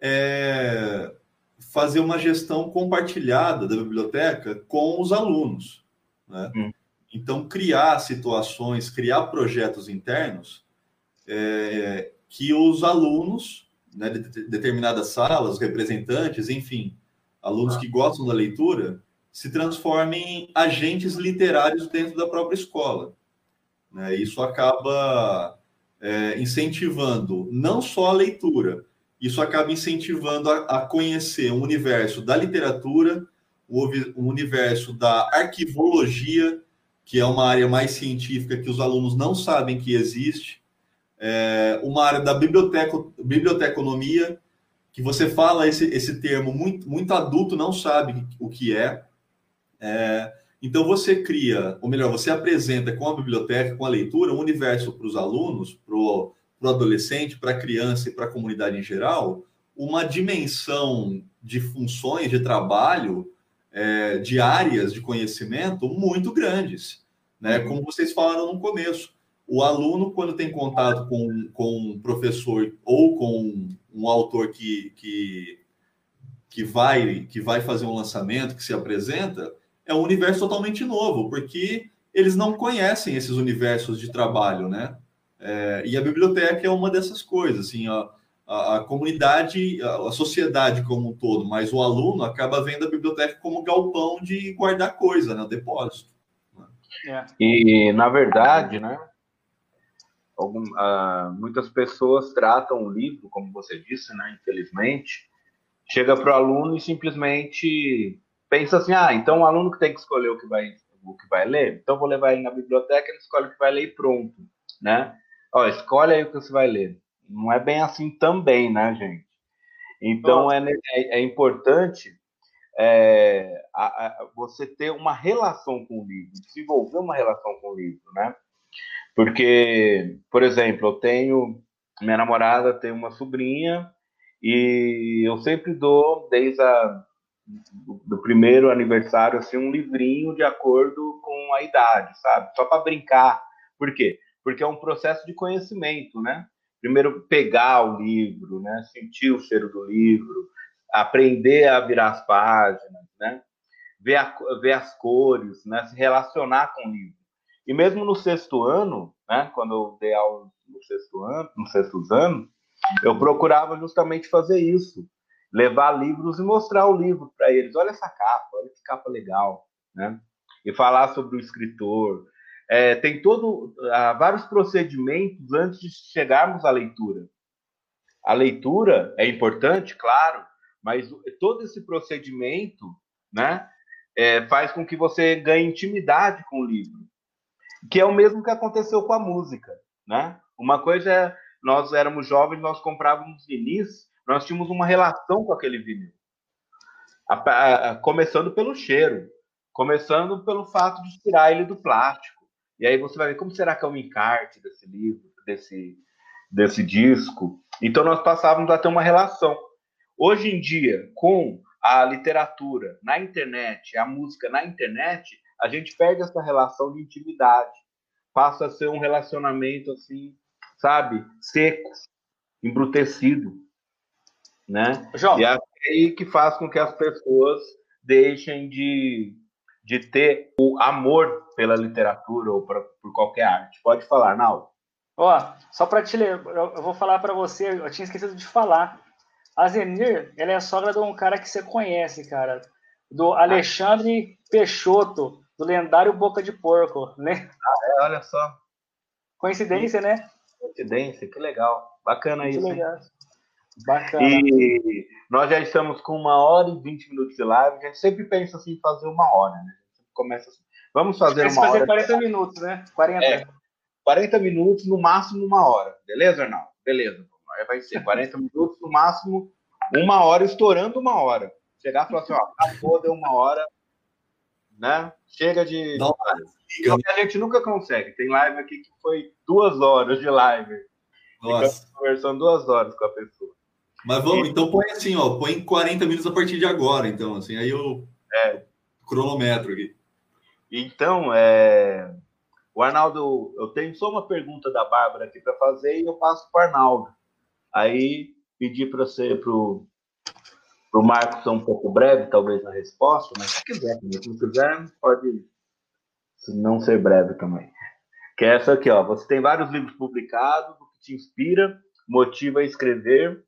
é, fazer uma gestão compartilhada da biblioteca com os alunos. Né? Hum. Então, criar situações, criar projetos internos é, que os alunos, né, de determinadas salas, representantes, enfim, alunos que gostam da leitura, se transformem em agentes literários dentro da própria escola. Né? Isso acaba é, incentivando não só a leitura, isso acaba incentivando a, a conhecer o universo da literatura, o, o universo da arquivologia, que é uma área mais científica que os alunos não sabem que existe, é, uma área da biblioteca, biblioteconomia, que você fala esse, esse termo, muito, muito adulto não sabe o que é. é. Então você cria, ou melhor, você apresenta com a biblioteca, com a leitura, um universo para os alunos, para o adolescente, para a criança e para a comunidade em geral, uma dimensão de funções de trabalho, é, de áreas de conhecimento muito grandes. Né? Uhum. Como vocês falaram no começo, o aluno, quando tem contato com, com um professor ou com um autor que, que, que, vai, que vai fazer um lançamento, que se apresenta, é um universo totalmente novo, porque eles não conhecem esses universos de trabalho, né? É, e a biblioteca é uma dessas coisas, assim, a, a, a, comunidade, a, a sociedade como um todo, mas o aluno acaba vendo a biblioteca como galpão de guardar coisa, né, o depósito. É. E, na verdade, né, algum, uh, muitas pessoas tratam o livro, como você disse, né, infelizmente, chega para o aluno e simplesmente pensa assim, ah, então o aluno que tem que escolher o que vai, o que vai ler, então vou levar ele na biblioteca, ele escolhe o que vai ler e pronto, né? Ó, escolhe aí o que você vai ler. Não é bem assim também, né, gente? Então é, é, é, importante é, a, a, você ter uma relação com o livro, desenvolver uma relação com o livro, né? Porque, por exemplo, eu tenho minha namorada tem uma sobrinha e eu sempre dou desde a do primeiro aniversário assim um livrinho de acordo com a idade, sabe? Só para brincar. Por quê? porque é um processo de conhecimento, né? Primeiro pegar o livro, né? Sentir o cheiro do livro, aprender a virar as páginas, né? ver, a, ver as cores, né? se relacionar com o livro. E mesmo no sexto ano, né? quando eu dei aula no sexto ano, no sexto ano, eu procurava justamente fazer isso, levar livros e mostrar o livro para eles. Olha essa capa, olha que capa legal, né? E falar sobre o escritor. É, tem todo há vários procedimentos antes de chegarmos à leitura. A leitura é importante, claro, mas todo esse procedimento, né, é, faz com que você ganhe intimidade com o livro, que é o mesmo que aconteceu com a música, né? Uma coisa é nós éramos jovens, nós comprávamos vinis, nós tínhamos uma relação com aquele vinil. Começando pelo cheiro, começando pelo fato de tirar ele do plástico. E aí você vai ver como será que é o encarte desse livro, desse, desse disco. Então nós passávamos a ter uma relação. Hoje em dia, com a literatura na internet, a música na internet, a gente perde essa relação de intimidade. Passa a ser um relacionamento assim sabe, seco, embrutecido, né? João. E é aí que faz com que as pessoas deixem de, de ter o amor pela literatura ou pra, por qualquer arte. Pode falar, Naldo. Ó, só para te ler, eu vou falar para você, eu tinha esquecido de falar. A Zenir, ela é a sogra de um cara que você conhece, cara, do Alexandre Peixoto, do lendário Boca de Porco, né? Ah, é, olha só. Coincidência, né? Coincidência, que legal. Bacana Muito isso. Legal. Bacana. E nós já estamos com uma hora e vinte minutos de live. A gente sempre pensa assim em fazer uma hora, né? começa assim. Vamos fazer uma fazer hora. 40 minutos, né? 40. É, 40 minutos, no máximo uma hora. Beleza, Arnaldo? Beleza. Vai ser 40 minutos, no máximo uma hora, estourando uma hora. Chegar e falar assim, ó, acabou, deu uma hora, né? Chega de. Não, a gente nunca consegue. Tem live aqui que foi duas horas de live. Nossa. conversando duas horas com a pessoa. Mas vamos, e... então põe assim, ó, põe 40 minutos a partir de agora, então, assim, aí eu é. cronometro aqui. Então, é... o Arnaldo, eu tenho só uma pergunta da Bárbara aqui para fazer e eu passo para o Arnaldo. Aí pedi para você, para o Marcos ser um pouco breve, talvez, na resposta, mas se quiser, se não quiser, pode não ser breve também. Que é essa aqui, ó. Você tem vários livros publicados, o que te inspira, motiva a escrever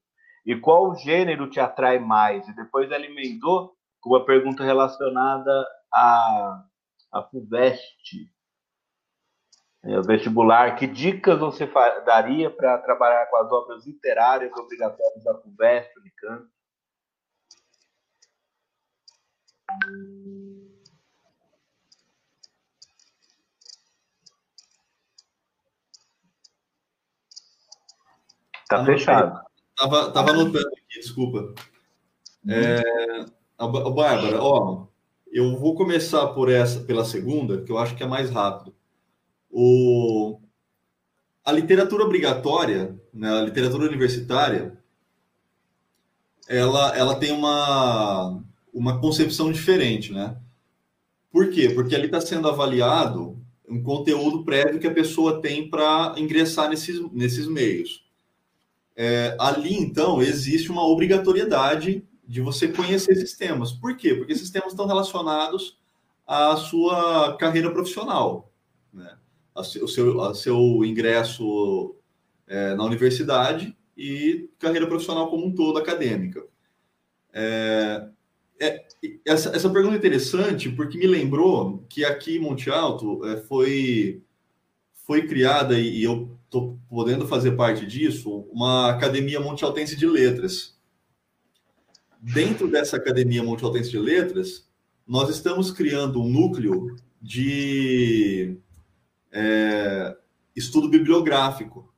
e qual gênero te atrai mais? E depois ela emendou com uma pergunta relacionada a, a FUVEST, é, o vestibular. Que dicas você daria para trabalhar com as obras literárias obrigatórias da FUVEST, Unicamp? Tá fechado. Tava, tava anotando aqui, desculpa. É, a, Bárbara, ó, eu vou começar por essa, pela segunda, que eu acho que é mais rápido. O, a literatura obrigatória, né, a literatura universitária, ela, ela tem uma, uma concepção diferente, né? Por quê? Porque ali está sendo avaliado um conteúdo prévio que a pessoa tem para ingressar nesses, nesses meios. É, ali, então, existe uma obrigatoriedade de você conhecer esses temas. Por quê? Porque esses temas estão relacionados à sua carreira profissional, né? seu, a seu ingresso é, na universidade e carreira profissional como um todo, acadêmica. É, é, essa, essa pergunta é interessante porque me lembrou que aqui em Monte Alto é, foi, foi criada, e, e eu estou podendo fazer parte disso, uma Academia Monte de Letras. Dentro dessa Academia Monte de Letras, nós estamos criando um núcleo de é, estudo bibliográfico.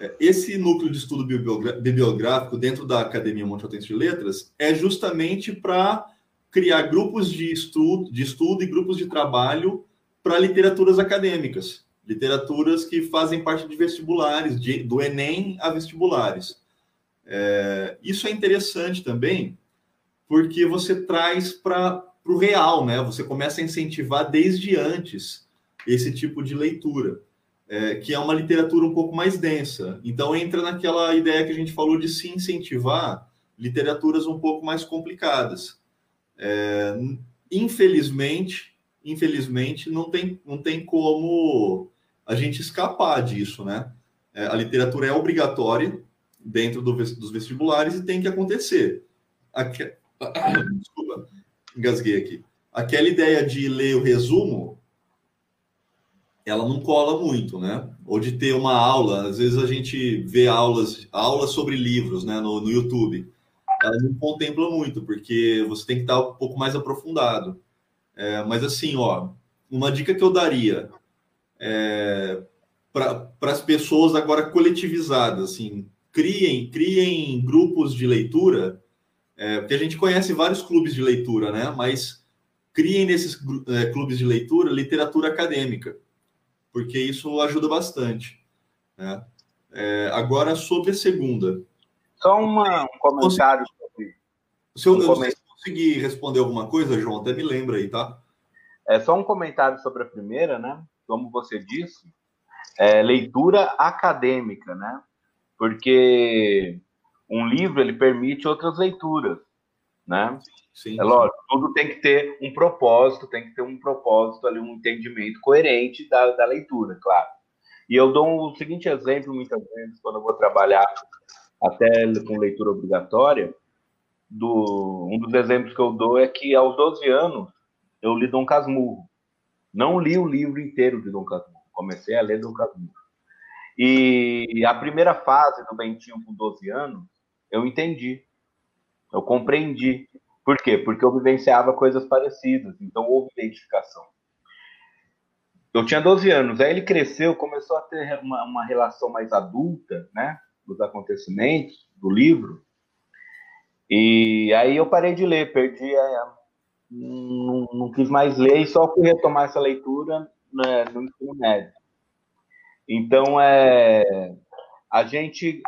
É, esse núcleo de estudo bibliográfico dentro da Academia Monte de Letras é justamente para criar grupos de estudo, de estudo e grupos de trabalho para literaturas acadêmicas literaturas que fazem parte de vestibulares, de, do Enem a vestibulares. É, isso é interessante também, porque você traz para o real, né? Você começa a incentivar desde antes esse tipo de leitura, é, que é uma literatura um pouco mais densa. Então entra naquela ideia que a gente falou de se incentivar literaturas um pouco mais complicadas. É, infelizmente, infelizmente, não tem, não tem como a gente escapar disso, né? É, a literatura é obrigatória dentro do, dos vestibulares e tem que acontecer. Aque... Desculpa, engasguei aqui. Aquela ideia de ler o resumo, ela não cola muito, né? Ou de ter uma aula, às vezes a gente vê aulas, aulas sobre livros, né, no, no YouTube. Ela não contempla muito, porque você tem que estar um pouco mais aprofundado. É, mas assim, ó, uma dica que eu daria é, para as pessoas agora coletivizadas, assim, criem, criem grupos de leitura, é, porque a gente conhece vários clubes de leitura, né? Mas criem nesses é, clubes de leitura literatura acadêmica, porque isso ajuda bastante. Né? É, agora, sobre a segunda. Só uma, um comentário sobre. Se eu, um eu conseguir responder alguma coisa, João, até me lembra aí, tá? É só um comentário sobre a primeira, né? Como você disse, é, leitura acadêmica, né? Porque um livro ele permite outras leituras, né? Sim. É lógico, tudo tem que ter um propósito, tem que ter um propósito ali, um entendimento coerente da, da leitura, claro. E eu dou o seguinte exemplo muitas vezes quando eu vou trabalhar até com leitura obrigatória, do, um dos exemplos que eu dou é que aos 12 anos eu li Dom Casmurro. Não li o livro inteiro de Dom Casmurro, comecei a ler Dom Casmurro. E a primeira fase do Bentinho com 12 anos, eu entendi, eu compreendi. Por quê? Porque eu vivenciava coisas parecidas, então houve identificação. Eu tinha 12 anos, aí ele cresceu, começou a ter uma, uma relação mais adulta, né, dos acontecimentos do livro, e aí eu parei de ler, perdi a. Não, não quis mais ler e só fui retomar essa leitura né, no ensino médio. Então, é, a gente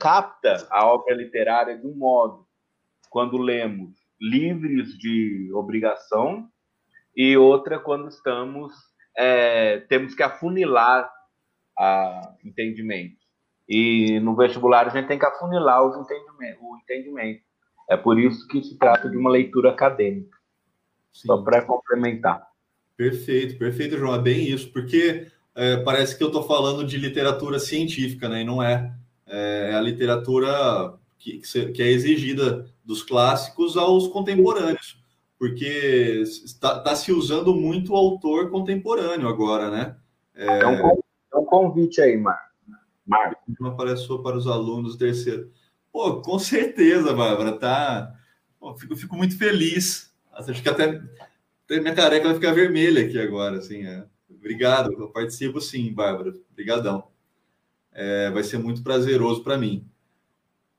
capta a obra literária de um modo, quando lemos livres de obrigação, e outra quando estamos é, temos que afunilar a entendimento. E no vestibular a gente tem que afunilar os entendimento, o entendimento. É por isso que se trata de uma leitura acadêmica. Sim. Só para complementar. Perfeito, perfeito, João. É bem isso, porque é, parece que eu estou falando de literatura científica, né? E não é. É, é a literatura que, que, é exigida dos clássicos aos contemporâneos, porque está, está se usando muito o autor contemporâneo agora, né? É, é um, é um convite aí, Marco. Marco. Uma palestra para os alunos do terceiro. Pô, com certeza, Bárbara, tá. Pô, fico, fico muito feliz. Acho que até, até minha careca vai ficar vermelha aqui agora, assim. É. Obrigado, eu participo sim, Bárbara. Obrigadão. É, vai ser muito prazeroso para mim.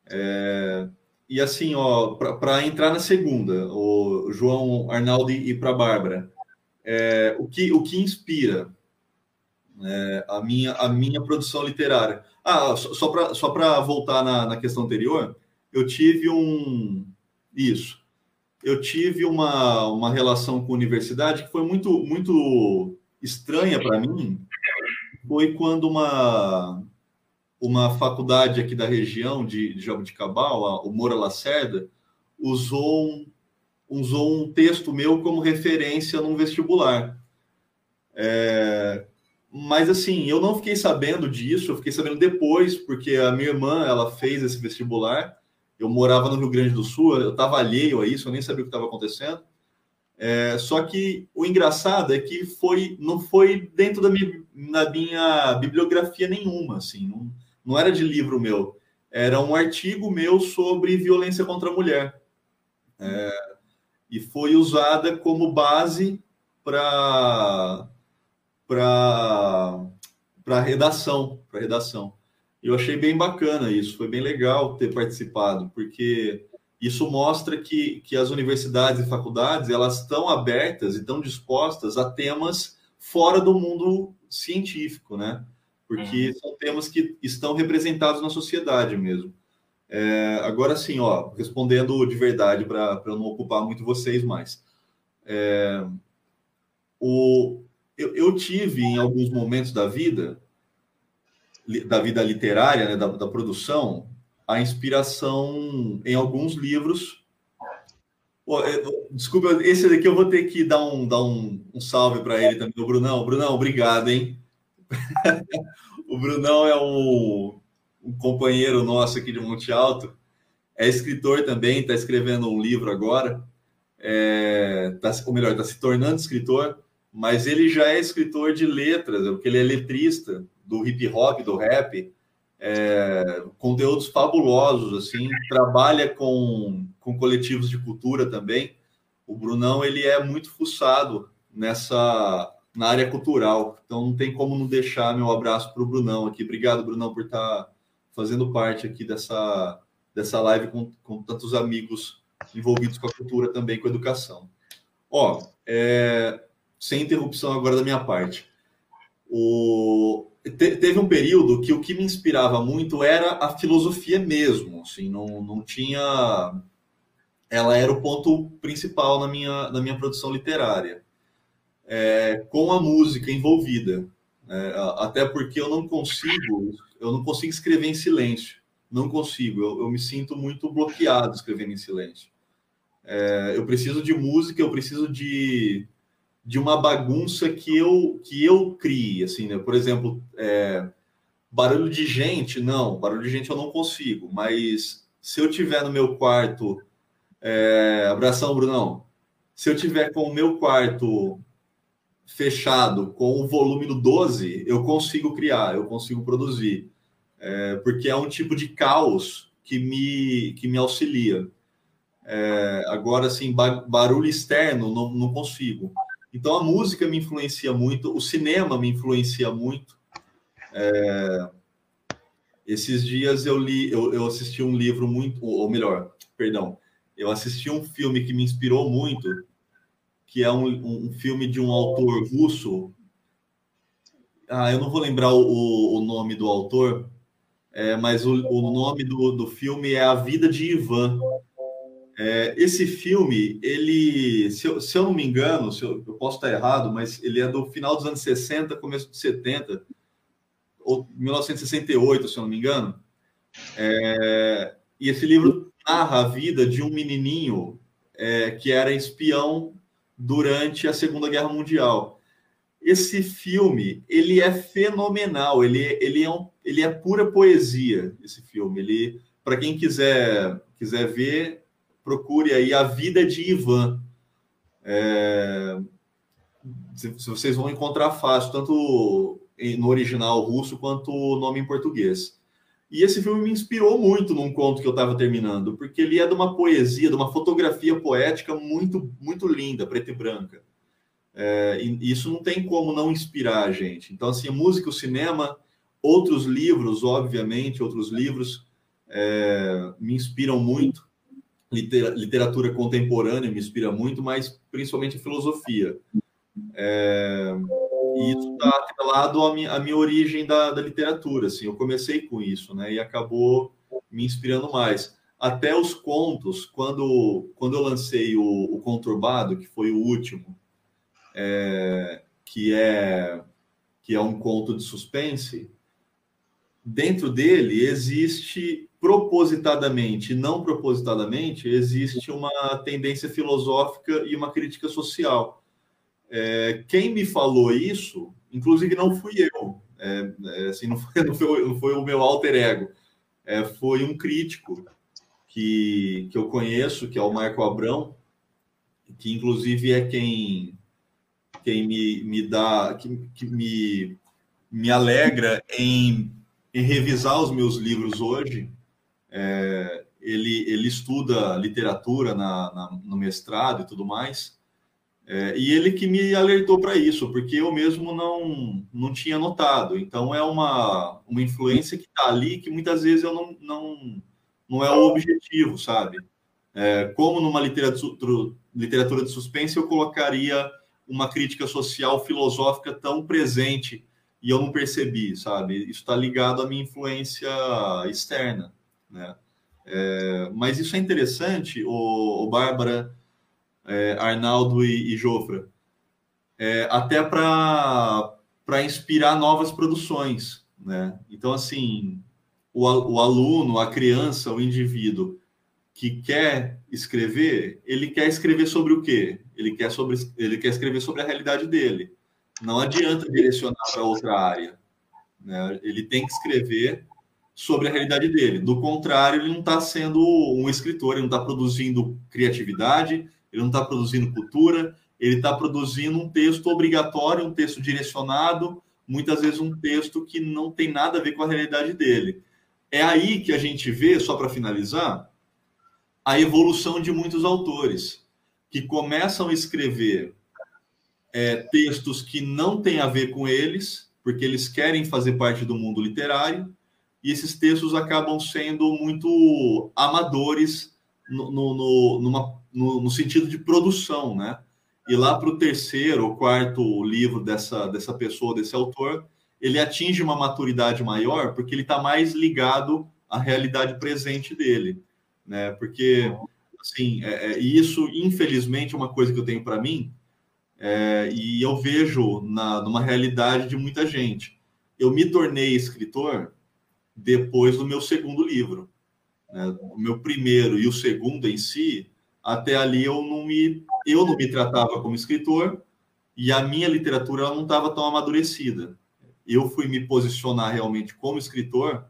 É, e assim, ó, para entrar na segunda, o João Arnaldo e para Bárbara, é, o, que, o que inspira é, a, minha, a minha produção literária? Ah, só para só voltar na, na questão anterior, eu tive um. Isso. Eu tive uma, uma relação com a universidade que foi muito, muito estranha para mim. Foi quando uma, uma faculdade aqui da região de, de Jabuticabal, o Moura Lacerda, usou um, usou um texto meu como referência num vestibular. É, mas assim, eu não fiquei sabendo disso, eu fiquei sabendo depois, porque a minha irmã, ela fez esse vestibular. Eu morava no Rio Grande do Sul, eu estava alheio a isso, eu nem sabia o que estava acontecendo. É, só que o engraçado é que foi, não foi dentro da minha, minha bibliografia nenhuma, assim, não, não era de livro meu, era um artigo meu sobre violência contra a mulher. É, e foi usada como base para para redação, para redação. Eu achei bem bacana isso, foi bem legal ter participado, porque isso mostra que, que as universidades e faculdades elas estão abertas e estão dispostas a temas fora do mundo científico, né? Porque uhum. são temas que estão representados na sociedade mesmo. É, agora sim, ó, respondendo de verdade para não ocupar muito vocês mais. É, o, eu, eu, tive em alguns momentos da vida, da vida literária, né, da, da produção, a inspiração em alguns livros desculpa, esse daqui eu vou ter que dar um, dar um, um salve para ele também, o Brunão. Brunão, obrigado, hein? o Brunão é um, um, companheiro nosso aqui de Monte Alto, é escritor também, está escrevendo um livro agora, é, tá, ou melhor, está se tornando escritor, mas ele já é escritor de letras, porque ele é letrista do hip hop, do rap, é, conteúdos fabulosos, assim, trabalha com, com coletivos de cultura também. O Brunão, ele é muito fuçado nessa na área cultural, então não tem como não deixar meu abraço para o Brunão aqui. Obrigado, Brunão, por estar tá fazendo parte aqui dessa, dessa live com, com tantos amigos envolvidos com a cultura também, com a educação. Ó, é, sem interrupção agora da minha parte. O, te, teve um período que o que me inspirava muito era a filosofia mesmo, assim, não, não tinha... Ela era o ponto principal na minha, na minha produção literária, é, com a música envolvida, é, até porque eu não consigo, eu não consigo escrever em silêncio, não consigo, eu, eu me sinto muito bloqueado escrevendo em silêncio. É, eu preciso de música, eu preciso de de uma bagunça que eu que eu crie, assim, né? Por exemplo, é, barulho de gente, não, barulho de gente eu não consigo, mas se eu tiver no meu quarto, é, abração, Brunão, se eu tiver com o meu quarto fechado com o volume no 12, eu consigo criar, eu consigo produzir, é, porque é um tipo de caos que me, que me auxilia. É, agora, assim, barulho externo, não, não consigo. Então a música me influencia muito, o cinema me influencia muito. É... Esses dias eu li, eu, eu, assisti um livro muito, ou melhor, perdão, eu assisti um filme que me inspirou muito, que é um, um filme de um autor russo. Ah, eu não vou lembrar o, o nome do autor, é, mas o, o nome do, do filme é A Vida de Ivan. É, esse filme, ele, se eu, se eu, não me engano, se eu, eu, posso estar errado, mas ele é do final dos anos 60, começo dos 70, ou 1968, se eu não me engano. É, e esse livro narra a vida de um menininho é, que era espião durante a Segunda Guerra Mundial. Esse filme, ele é fenomenal, ele, ele, é, um, ele é pura poesia, esse filme. Ele, para quem quiser, quiser ver, procure aí A Vida de Ivan. É, se, se vocês vão encontrar fácil, tanto no original russo quanto o nome em português. E esse filme me inspirou muito num conto que eu estava terminando, porque ele é de uma poesia, de uma fotografia poética muito, muito linda, preta e branca. É, e isso não tem como não inspirar a gente. Então, assim, a música, o cinema, outros livros, obviamente, outros livros é, me inspiram muito literatura contemporânea me inspira muito, mas principalmente a filosofia. É, e isso está atrelado à minha, à minha origem da, da, literatura. Assim, eu comecei com isso, né? E acabou me inspirando mais. Até os contos, quando, quando eu lancei o, o Conturbado, que foi o último, é, que é que é um conto de suspense, dentro dele existe propositadamente e não propositadamente, existe uma tendência filosófica e uma crítica social. É, quem me falou isso, inclusive não fui eu, é, é, assim, não, foi, não, foi, não foi o meu alter ego, é, foi um crítico que, que eu conheço, que é o Marco Abrão, que inclusive é quem, quem me, me dá, que, que me, me alegra em, em revisar os meus livros hoje, é, ele, ele estuda literatura na, na, no mestrado e tudo mais. É, e ele que me alertou para isso, porque eu mesmo não, não tinha notado. Então é uma, uma influência que está ali que muitas vezes eu não, não, não é o objetivo, sabe? É, como numa literatura, literatura de suspense eu colocaria uma crítica social filosófica tão presente e eu não percebi, sabe? Isso está ligado à minha influência externa. Né? É, mas isso é interessante, o, o Bárbara, é, Arnaldo e, e Jofra, é, até para inspirar novas produções. Né? Então, assim, o, o aluno, a criança, o indivíduo que quer escrever, ele quer escrever sobre o quê? Ele quer, sobre, ele quer escrever sobre a realidade dele. Não adianta direcionar para outra área. Né? Ele tem que escrever sobre a realidade dele. Do contrário, ele não está sendo um escritor, ele não está produzindo criatividade, ele não está produzindo cultura, ele está produzindo um texto obrigatório, um texto direcionado, muitas vezes um texto que não tem nada a ver com a realidade dele. É aí que a gente vê, só para finalizar, a evolução de muitos autores que começam a escrever é, textos que não têm a ver com eles, porque eles querem fazer parte do mundo literário, e esses textos acabam sendo muito amadores no, no, no, numa, no, no sentido de produção, né? E lá para o terceiro ou quarto livro dessa, dessa pessoa, desse autor, ele atinge uma maturidade maior porque ele está mais ligado à realidade presente dele, né? Porque, assim, é, é, isso, infelizmente, é uma coisa que eu tenho para mim, é, e eu vejo na, numa realidade de muita gente. Eu me tornei escritor depois do meu segundo livro. Né? O meu primeiro e o segundo em si, até ali eu não me, eu não me tratava como escritor e a minha literatura não estava tão amadurecida. Eu fui me posicionar realmente como escritor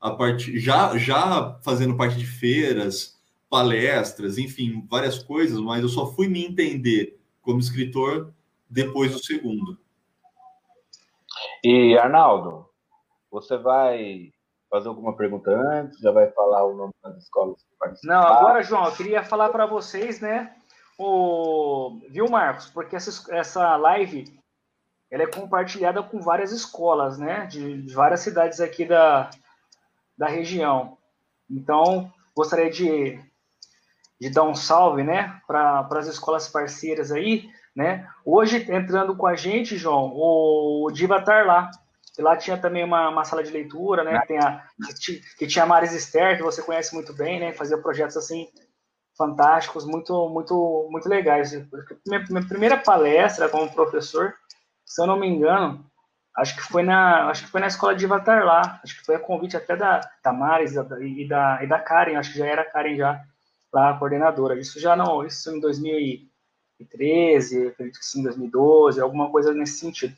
a partir já já fazendo parte de feiras, palestras, enfim, várias coisas, mas eu só fui me entender como escritor depois do segundo. E Arnaldo, você vai fazer alguma pergunta antes? Já vai falar o nome das escolas que participaram? Não, agora, João, eu queria falar para vocês, né? O... Viu, Marcos? Porque essa, essa live ela é compartilhada com várias escolas, né? De, de várias cidades aqui da, da região. Então, gostaria de de dar um salve, né, para as escolas parceiras aí, né? Hoje, entrando com a gente, João, o Diva Tarlá, que lá tinha também uma, uma sala de leitura, né, que, a, que tinha a Maris Esther, que você conhece muito bem, né, fazia projetos, assim, fantásticos, muito, muito, muito legais. Minha, minha primeira palestra como professor, se eu não me engano, acho que foi na, acho que foi na escola de Tarlá, acho que foi a convite até da, da Maris da, e, da, e da Karen, acho que já era a Karen já, lá a coordenadora. Isso já não, isso em 2013, acredito que sim, em 2012, alguma coisa nesse sentido.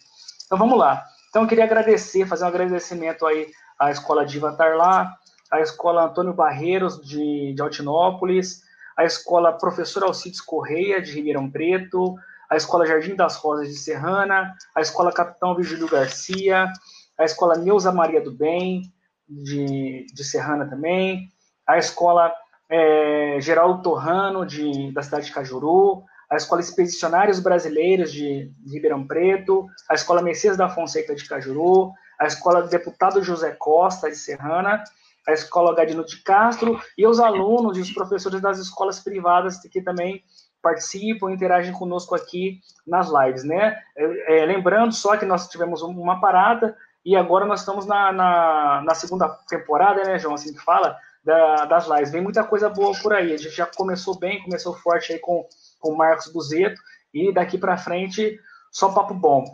Então vamos lá. Então eu queria agradecer, fazer um agradecimento aí à Escola Diva Tarlá, à Escola Antônio Barreiros de, de Altinópolis, à Escola Professor Alcides Correia de Ribeirão Preto, a Escola Jardim das Rosas de Serrana, a Escola Capitão Virgílio Garcia, a Escola Neuza Maria do Bem de, de Serrana também, a Escola é, Geraldo Torrano, de, da cidade de Cajuru, a Escola Expedicionários Brasileiros de, de Ribeirão Preto, a Escola Messias da Fonseca de Cajuru, a Escola do Deputado José Costa de Serrana, a Escola Gadino de Castro e os alunos e os professores das escolas privadas que também participam, interagem conosco aqui nas lives, né? É, é, lembrando só que nós tivemos uma parada e agora nós estamos na, na, na segunda temporada, né, João, assim que fala, da, das lives. Vem muita coisa boa por aí. A gente já começou bem, começou forte aí com, com o Marcos Buzeto, e daqui para frente, só papo bom.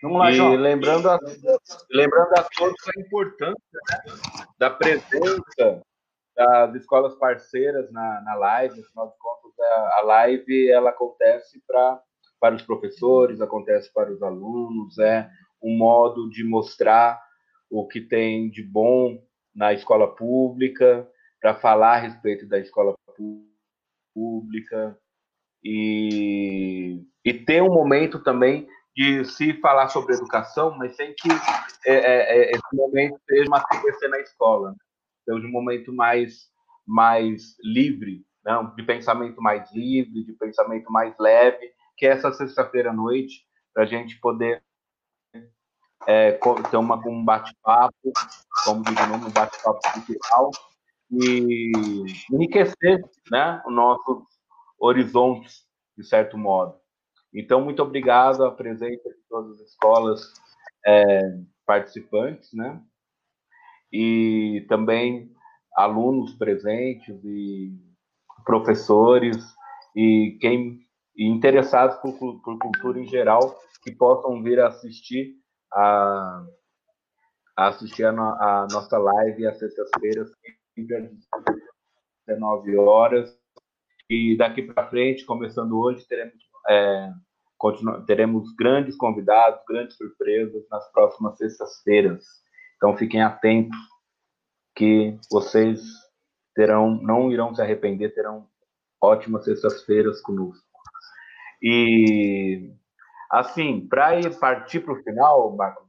Vamos lá, e João. Lembrando a, lembrando a todos a importância né, da presença das escolas parceiras na, na live, afinal de contas, a, a live ela acontece pra, para os professores, acontece para os alunos, é um modo de mostrar o que tem de bom na escola pública, para falar a respeito da escola pública e, e ter um momento também de se falar sobre educação, mas sem que é, é, é esse momento seja uma TPC na escola, né? seja um momento mais, mais livre, né? de pensamento mais livre, de pensamento mais leve, que é essa sexta-feira à noite, para a gente poder é, ter uma, um bate-papo, como diz o nome, um bate-papo cultural, e enriquecer né, os nossos horizontes, de certo modo. Então, muito obrigado à presença de todas as escolas é, participantes, né? E também alunos presentes e professores e quem e interessados por, por cultura em geral que possam vir assistir a, a assistir a, a, nossa live às sextas-feiras, 19 horas. E daqui para frente, começando hoje, teremos, é, teremos grandes convidados, grandes surpresas nas próximas sextas-feiras. Então fiquem atentos que vocês terão, não irão se arrepender, terão ótimas sextas-feiras conosco. E assim, para partir para o final, Marcos,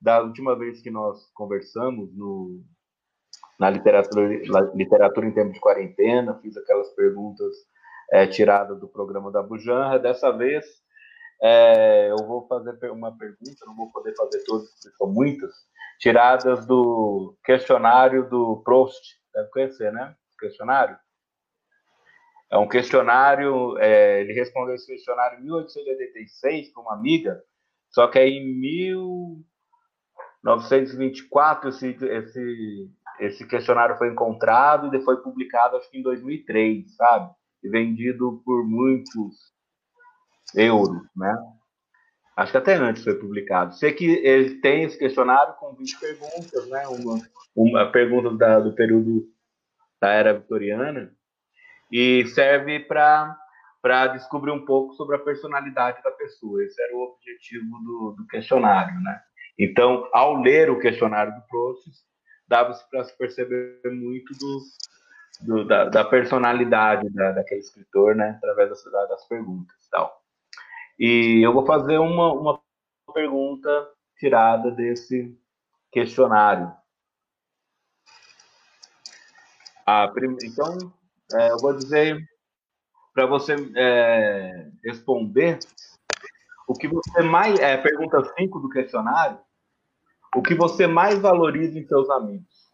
da última vez que nós conversamos no, na literatura, literatura em tempo de quarentena, fiz aquelas perguntas é, tiradas do programa da Bujanra. Dessa vez, é, eu vou fazer uma pergunta, não vou poder fazer todas, porque são muitas, tiradas do questionário do Proust. Deve conhecer, né? Questionário? É um questionário, é, ele respondeu esse questionário em 1886 para uma amiga, só que aí em 1924 esse, esse, esse questionário foi encontrado e foi publicado, acho que em 2003, sabe? E vendido por muitos euros, né? Acho que até antes foi publicado. Sei que ele tem esse questionário com 20 perguntas, né? Uma, uma pergunta da, do período da era vitoriana e serve para para descobrir um pouco sobre a personalidade da pessoa. Esse era o objetivo do, do questionário, né? Então, ao ler o questionário do Proust, dava-se para se perceber muito do, do da, da, personalidade da, daquele escritor, né? Através das, das perguntas, tal. E eu vou fazer uma, uma pergunta tirada desse questionário. Ah, então, é, eu vou dizer para você é, responder o que você mais. É, pergunta 5 do questionário. O que você mais valoriza em seus amigos?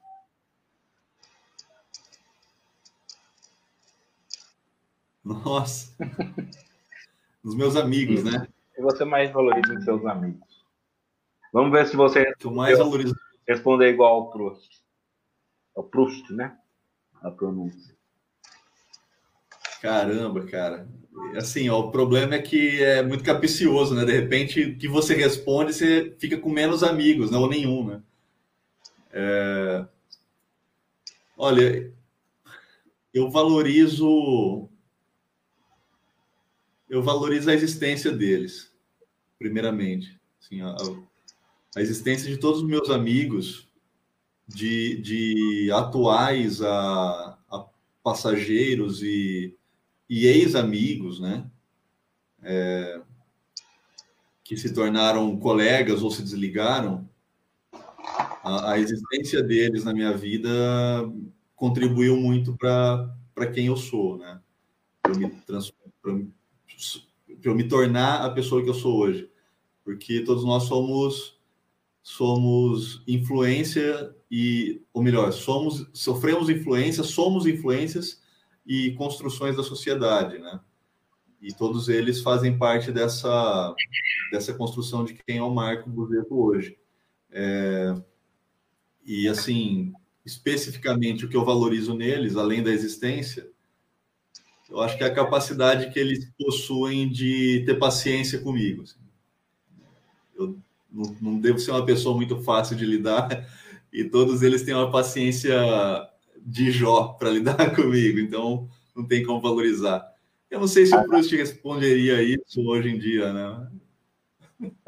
Nossa. Nos meus amigos, né? O que você mais valoriza em seus amigos? Vamos ver se você mais valoriza... responder igual ao Proust. É o Proust, né? A pronúncia. Caramba, cara. Assim, ó, o problema é que é muito capicioso, né? De repente, o que você responde, você fica com menos amigos, não nenhum, né? É... Olha, eu valorizo eu valorizo a existência deles, primeiramente. Assim, a, a existência de todos os meus amigos, de, de atuais a, a passageiros e e ex-amigos, né? É, que se tornaram colegas ou se desligaram, a, a existência deles na minha vida contribuiu muito para quem eu sou, né? Para eu, me eu me tornar a pessoa que eu sou hoje. Porque todos nós somos somos influência e, ou melhor, somos sofremos influência, somos influências e construções da sociedade, né? E todos eles fazem parte dessa, dessa construção de quem é o Marco Buzeto hoje. É, e, assim, especificamente o que eu valorizo neles, além da existência, eu acho que é a capacidade que eles possuem de ter paciência comigo. Assim. Eu não, não devo ser uma pessoa muito fácil de lidar, e todos eles têm uma paciência de Jó para lidar comigo, então não tem como valorizar. Eu não sei se o Proust responderia isso hoje em dia, né?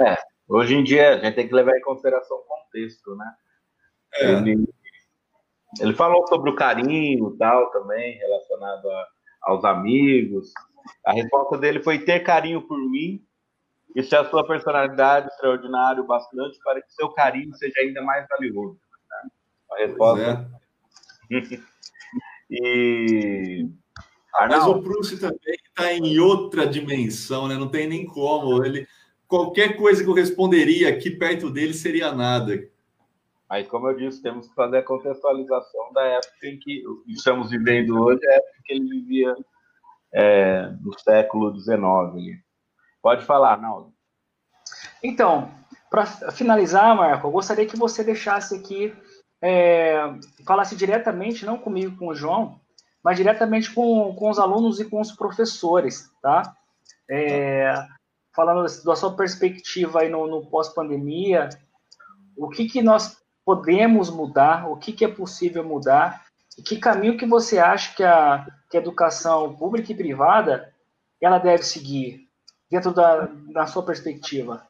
É, hoje em dia a gente tem que levar em consideração o contexto, né? É. Ele, ele falou sobre o carinho tal também, relacionado a, aos amigos. A resposta dele foi ter carinho por mim e se a sua personalidade extraordinária bastante para que seu carinho seja ainda mais valioso. Né? A resposta e. Mas o Proust também está em outra dimensão, né? Não tem nem como. Ele, qualquer coisa que eu responderia aqui perto dele seria nada. Mas, como eu disse, temos que fazer a contextualização da época em que estamos vivendo hoje, a época que ele vivia é, no século XIX. Pode falar, Naldo. Então, para finalizar, Marco, eu gostaria que você deixasse aqui é, falasse diretamente, não comigo, com o João, mas diretamente com, com os alunos e com os professores, tá? É, falando da sua perspectiva aí no, no pós-pandemia, o que, que nós podemos mudar, o que, que é possível mudar E que caminho que você acha que a, que a educação pública e privada ela deve seguir dentro da, da sua perspectiva?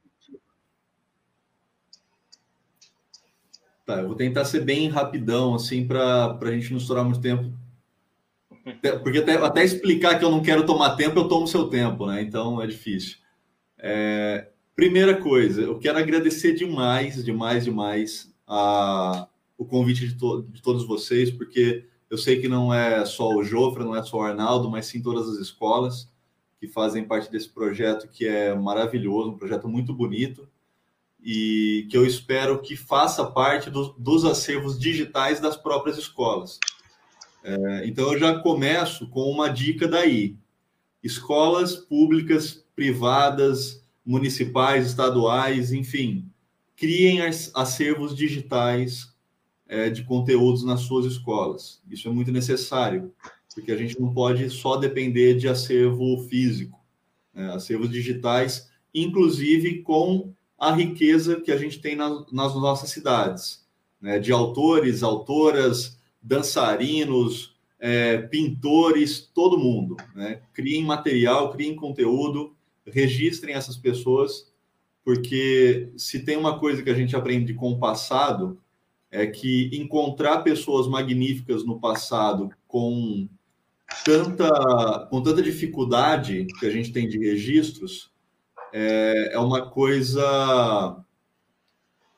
Tá, eu vou tentar ser bem rapidão, assim, para a gente não estourar muito tempo. Porque até, até, explicar que eu não quero tomar tempo, eu tomo seu tempo, né? Então é difícil. É, primeira coisa, eu quero agradecer demais, demais, demais a, o convite de, to, de todos vocês, porque eu sei que não é só o Jofra, não é só o Arnaldo, mas sim todas as escolas que fazem parte desse projeto que é maravilhoso, um projeto muito bonito e que eu espero que faça parte do, dos acervos digitais das próprias escolas. É, então eu já começo com uma dica daí. Escolas públicas, privadas, municipais, estaduais, enfim, criem acervos digitais é, de conteúdos nas suas escolas. Isso é muito necessário porque a gente não pode só depender de acervo físico, né? acervos digitais, inclusive com a riqueza que a gente tem na, nas nossas cidades, né? de autores, autoras, dançarinos, é, pintores, todo mundo. Né? Criem material, criem conteúdo, registrem essas pessoas, porque se tem uma coisa que a gente aprende com o passado, é que encontrar pessoas magníficas no passado com tanta, com tanta dificuldade que a gente tem de registros, é, é uma coisa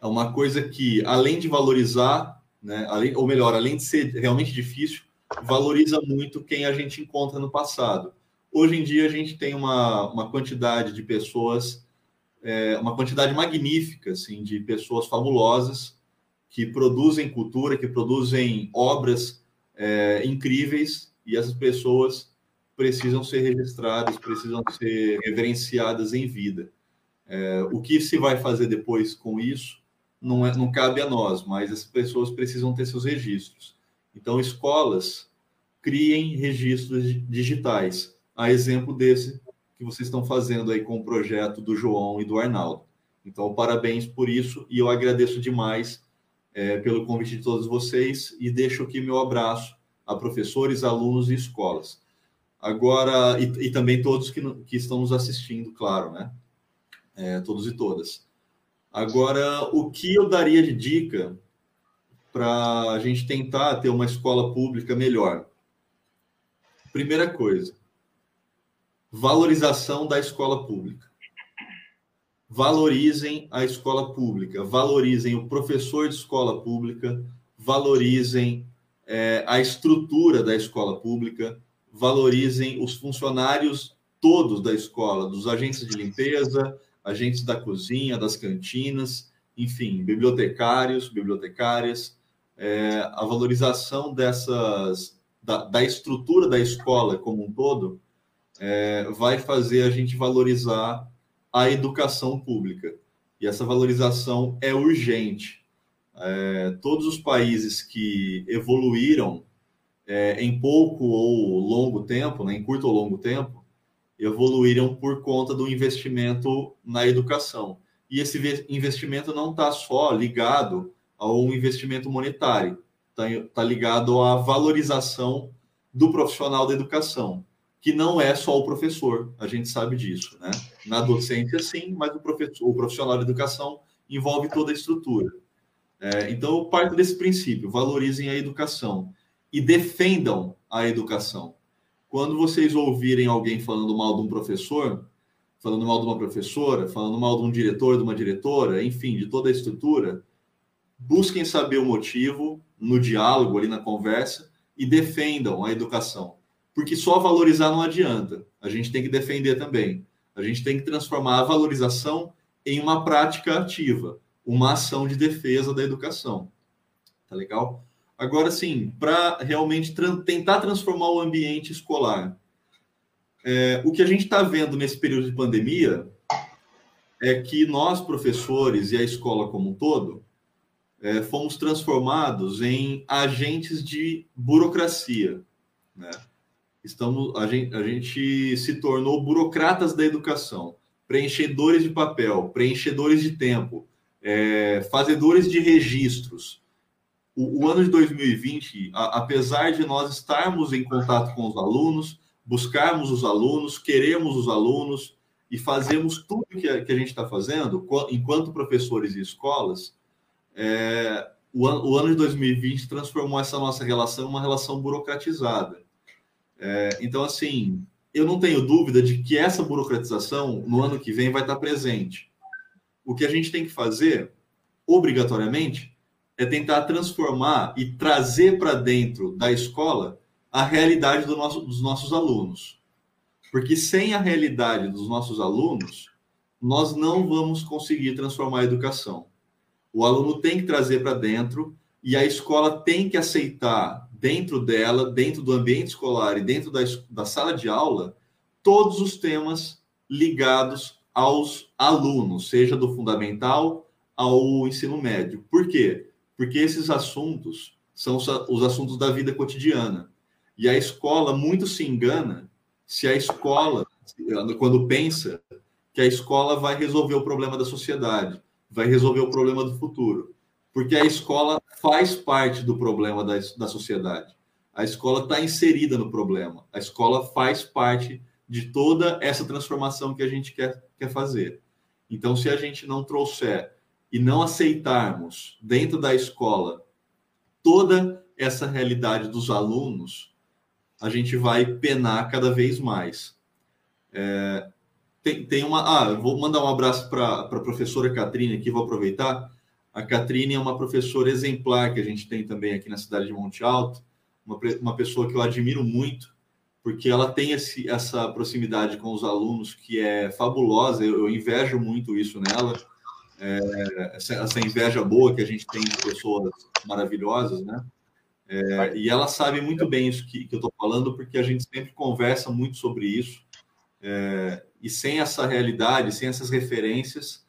é uma coisa que, além de valorizar, né, além, ou melhor, além de ser realmente difícil, valoriza muito quem a gente encontra no passado. Hoje em dia, a gente tem uma, uma quantidade de pessoas, é, uma quantidade magnífica assim, de pessoas fabulosas que produzem cultura, que produzem obras é, incríveis e essas pessoas precisam ser registradas, precisam ser reverenciadas em vida. É, o que se vai fazer depois com isso não, é, não cabe a nós, mas as pessoas precisam ter seus registros. Então, escolas criem registros digitais, a exemplo desse que vocês estão fazendo aí com o projeto do João e do Arnaldo. Então, parabéns por isso e eu agradeço demais é, pelo convite de todos vocês e deixo aqui meu abraço a professores, alunos e escolas. Agora, e, e também todos que, que estão nos assistindo, claro, né? É, todos e todas. Agora, o que eu daria de dica para a gente tentar ter uma escola pública melhor? Primeira coisa, valorização da escola pública. Valorizem a escola pública, valorizem o professor de escola pública, valorizem é, a estrutura da escola pública, valorizem os funcionários todos da escola, dos agentes de limpeza, agentes da cozinha, das cantinas, enfim, bibliotecários, bibliotecárias, é, a valorização dessas da, da, estrutura da escola como um todo é, vai fazer a gente valorizar a educação pública. E essa valorização é urgente é, todos os países que evoluíram é, em pouco ou longo tempo, né, em curto ou longo tempo, evoluíram por conta do investimento na educação. E esse investimento não está só ligado a um investimento monetário, está tá ligado à valorização do profissional da educação, que não é só o professor, a gente sabe disso, né? Na docência, sim, mas o, professor, o profissional da educação envolve toda a estrutura. É, então, eu parto desse princípio: valorizem a educação e defendam a educação. Quando vocês ouvirem alguém falando mal de um professor, falando mal de uma professora, falando mal de um diretor, de uma diretora, enfim, de toda a estrutura, busquem saber o motivo no diálogo, ali na conversa, e defendam a educação. Porque só valorizar não adianta. A gente tem que defender também. A gente tem que transformar a valorização em uma prática ativa uma ação de defesa da educação. Tá legal? Agora, sim, para realmente tra tentar transformar o ambiente escolar, é, o que a gente está vendo nesse período de pandemia é que nós, professores e a escola como um todo, é, fomos transformados em agentes de burocracia. Né? Estamos, a gente, a gente se tornou burocratas da educação, preenchedores de papel, preenchedores de tempo, é, fazedores de registros. O, o ano de 2020, a, apesar de nós estarmos em contato com os alunos, buscarmos os alunos, queremos os alunos e fazemos tudo que a, que a gente está fazendo, enquanto professores e escolas, é, o, o, ano de 2020 transformou essa nossa relação em uma relação burocratizada. É, então, assim, eu não tenho dúvida de que essa burocratização no ano que vem vai estar presente. O que a gente tem que fazer, obrigatoriamente, é tentar transformar e trazer para dentro da escola a realidade do nosso, dos nossos alunos. Porque sem a realidade dos nossos alunos, nós não vamos conseguir transformar a educação. O aluno tem que trazer para dentro e a escola tem que aceitar dentro dela, dentro do ambiente escolar e dentro da, da sala de aula, todos os temas ligados aos alunos, seja do fundamental ao ensino médio. Por quê? Porque esses assuntos são os assuntos da vida cotidiana. E a escola muito se engana se a escola, quando pensa que a escola vai resolver o problema da sociedade, vai resolver o problema do futuro. Porque a escola faz parte do problema da, da sociedade. A escola está inserida no problema. A escola faz parte de toda essa transformação que a gente quer, quer fazer. Então, se a gente não trouxer e não aceitarmos dentro da escola toda essa realidade dos alunos, a gente vai penar cada vez mais. É, tem, tem uma. Ah, vou mandar um abraço para a professora Catrine aqui, vou aproveitar. A Catrine é uma professora exemplar que a gente tem também aqui na cidade de Monte Alto, uma, uma pessoa que eu admiro muito, porque ela tem esse, essa proximidade com os alunos que é fabulosa, eu, eu invejo muito isso nela, é, essa, essa inveja boa que a gente tem de pessoas maravilhosas, né? É, e ela sabe muito bem isso que, que eu estou falando, porque a gente sempre conversa muito sobre isso. É, e sem essa realidade, sem essas referências,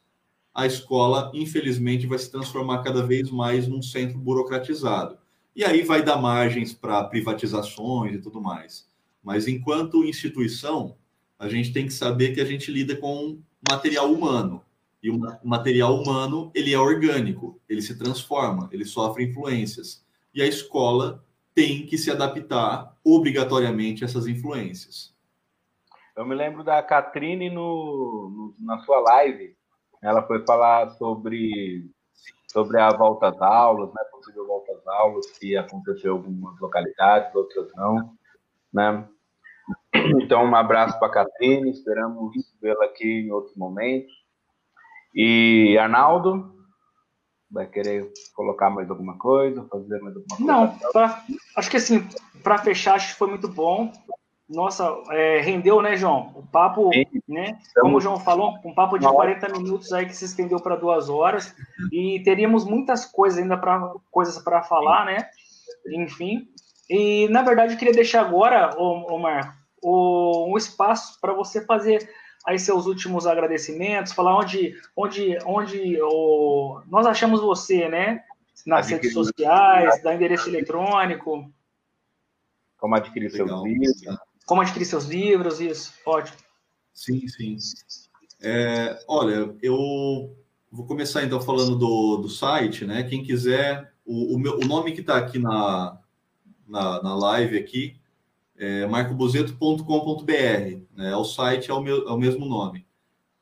a escola, infelizmente, vai se transformar cada vez mais num centro burocratizado. E aí vai dar margens para privatizações e tudo mais. Mas enquanto instituição, a gente tem que saber que a gente lida com material humano. E o material humano, ele é orgânico, ele se transforma, ele sofre influências e a escola tem que se adaptar obrigatoriamente a essas influências. Eu me lembro da Catrine no, no, na sua live, ela foi falar sobre, sobre a volta às aulas, né, possível volta às aulas, que aconteceu em algumas localidades, outras não, né? Então, um abraço para a Catrine, esperamos vê-la aqui em outro momento. E Arnaldo, vai querer colocar mais alguma coisa, fazer mais alguma coisa? Não, pra, acho que assim, para fechar, acho que foi muito bom. Nossa, é, rendeu, né, João? O papo, Sim. né? Como o João falou, um papo de 40 minutos aí que se estendeu para duas horas e teríamos muitas coisas ainda para coisas para falar, né? Enfim. E na verdade eu queria deixar agora, ô, ô Marco, o, um espaço para você fazer aí seus últimos agradecimentos, falar onde, onde, onde o, nós achamos você, né? Nas redes sociais, da endereço eletrônico. Como adquirir Legal. seus livros. Como adquirir seus livros, isso, pode. Sim, sim. É, olha, eu vou começar então falando do, do site, né? Quem quiser, o, o, meu, o nome que está aqui na, na, na live aqui é. Né? O site é o, meu, é o mesmo nome.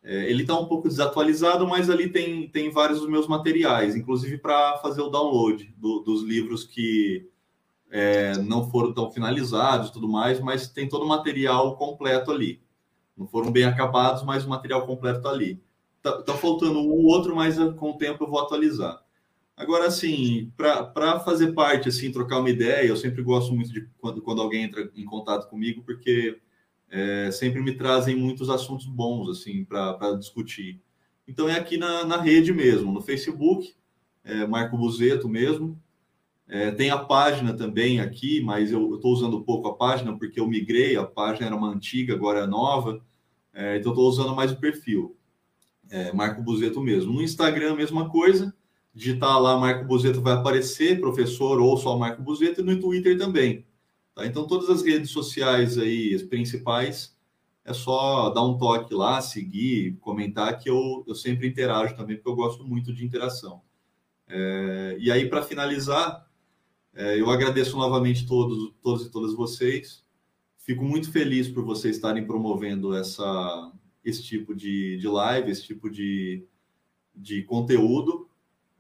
É, ele está um pouco desatualizado, mas ali tem, tem vários dos meus materiais, inclusive para fazer o download do, dos livros que é, não foram tão finalizados tudo mais, mas tem todo o material completo ali. Não foram bem acabados, mas o material completo está ali. Está tá faltando um ou outro, mas com o tempo eu vou atualizar. Agora, assim, para fazer parte, assim, trocar uma ideia, eu sempre gosto muito de quando, quando alguém entra em contato comigo, porque é, sempre me trazem muitos assuntos bons, assim, para discutir. Então, é aqui na, na rede mesmo, no Facebook, é Marco Buzeto mesmo. É, tem a página também aqui, mas eu estou usando pouco a página, porque eu migrei, a página era uma antiga, agora é nova, é, então estou usando mais o perfil. É, Marco Buzeto mesmo. No Instagram, mesma coisa digitar lá Marco Buzeto vai aparecer, professor ou só Marco Buzeto, e no Twitter também. Tá? Então, todas as redes sociais aí, as principais, é só dar um toque lá, seguir, comentar, que eu, eu sempre interajo também, porque eu gosto muito de interação. É, e aí, para finalizar, É, eu agradeço novamente todos, todos e todas vocês. Fico muito feliz por vocês estarem promovendo essa, esse tipo de, de live, esse tipo de, de conteúdo.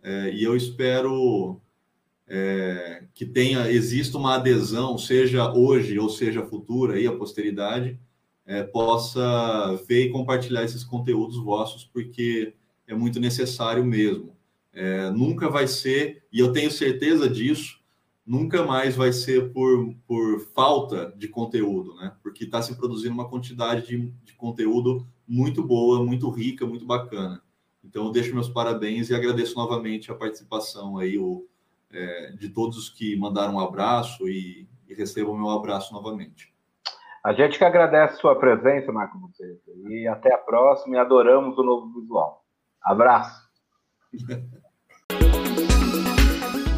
É, e eu espero é, que tenha exista uma adesão, seja hoje ou seja futura, aí a posteridade é, possa ver e compartilhar esses conteúdos vossos, porque é muito necessário mesmo. É, nunca vai ser, e eu tenho certeza disso, nunca mais vai ser por, por falta de conteúdo, né? Porque está se produzindo uma quantidade de, de conteúdo muito boa, muito rica, muito bacana. Então, eu deixo meus parabéns e agradeço novamente a participação aí o, é, de todos que mandaram um abraço e, e recebam meu abraço novamente. A gente que agradece a sua presença, Marco Monteiro. E até a próxima e adoramos o novo visual. Abraço.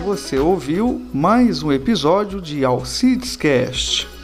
Você ouviu mais um episódio de Alcides Cast.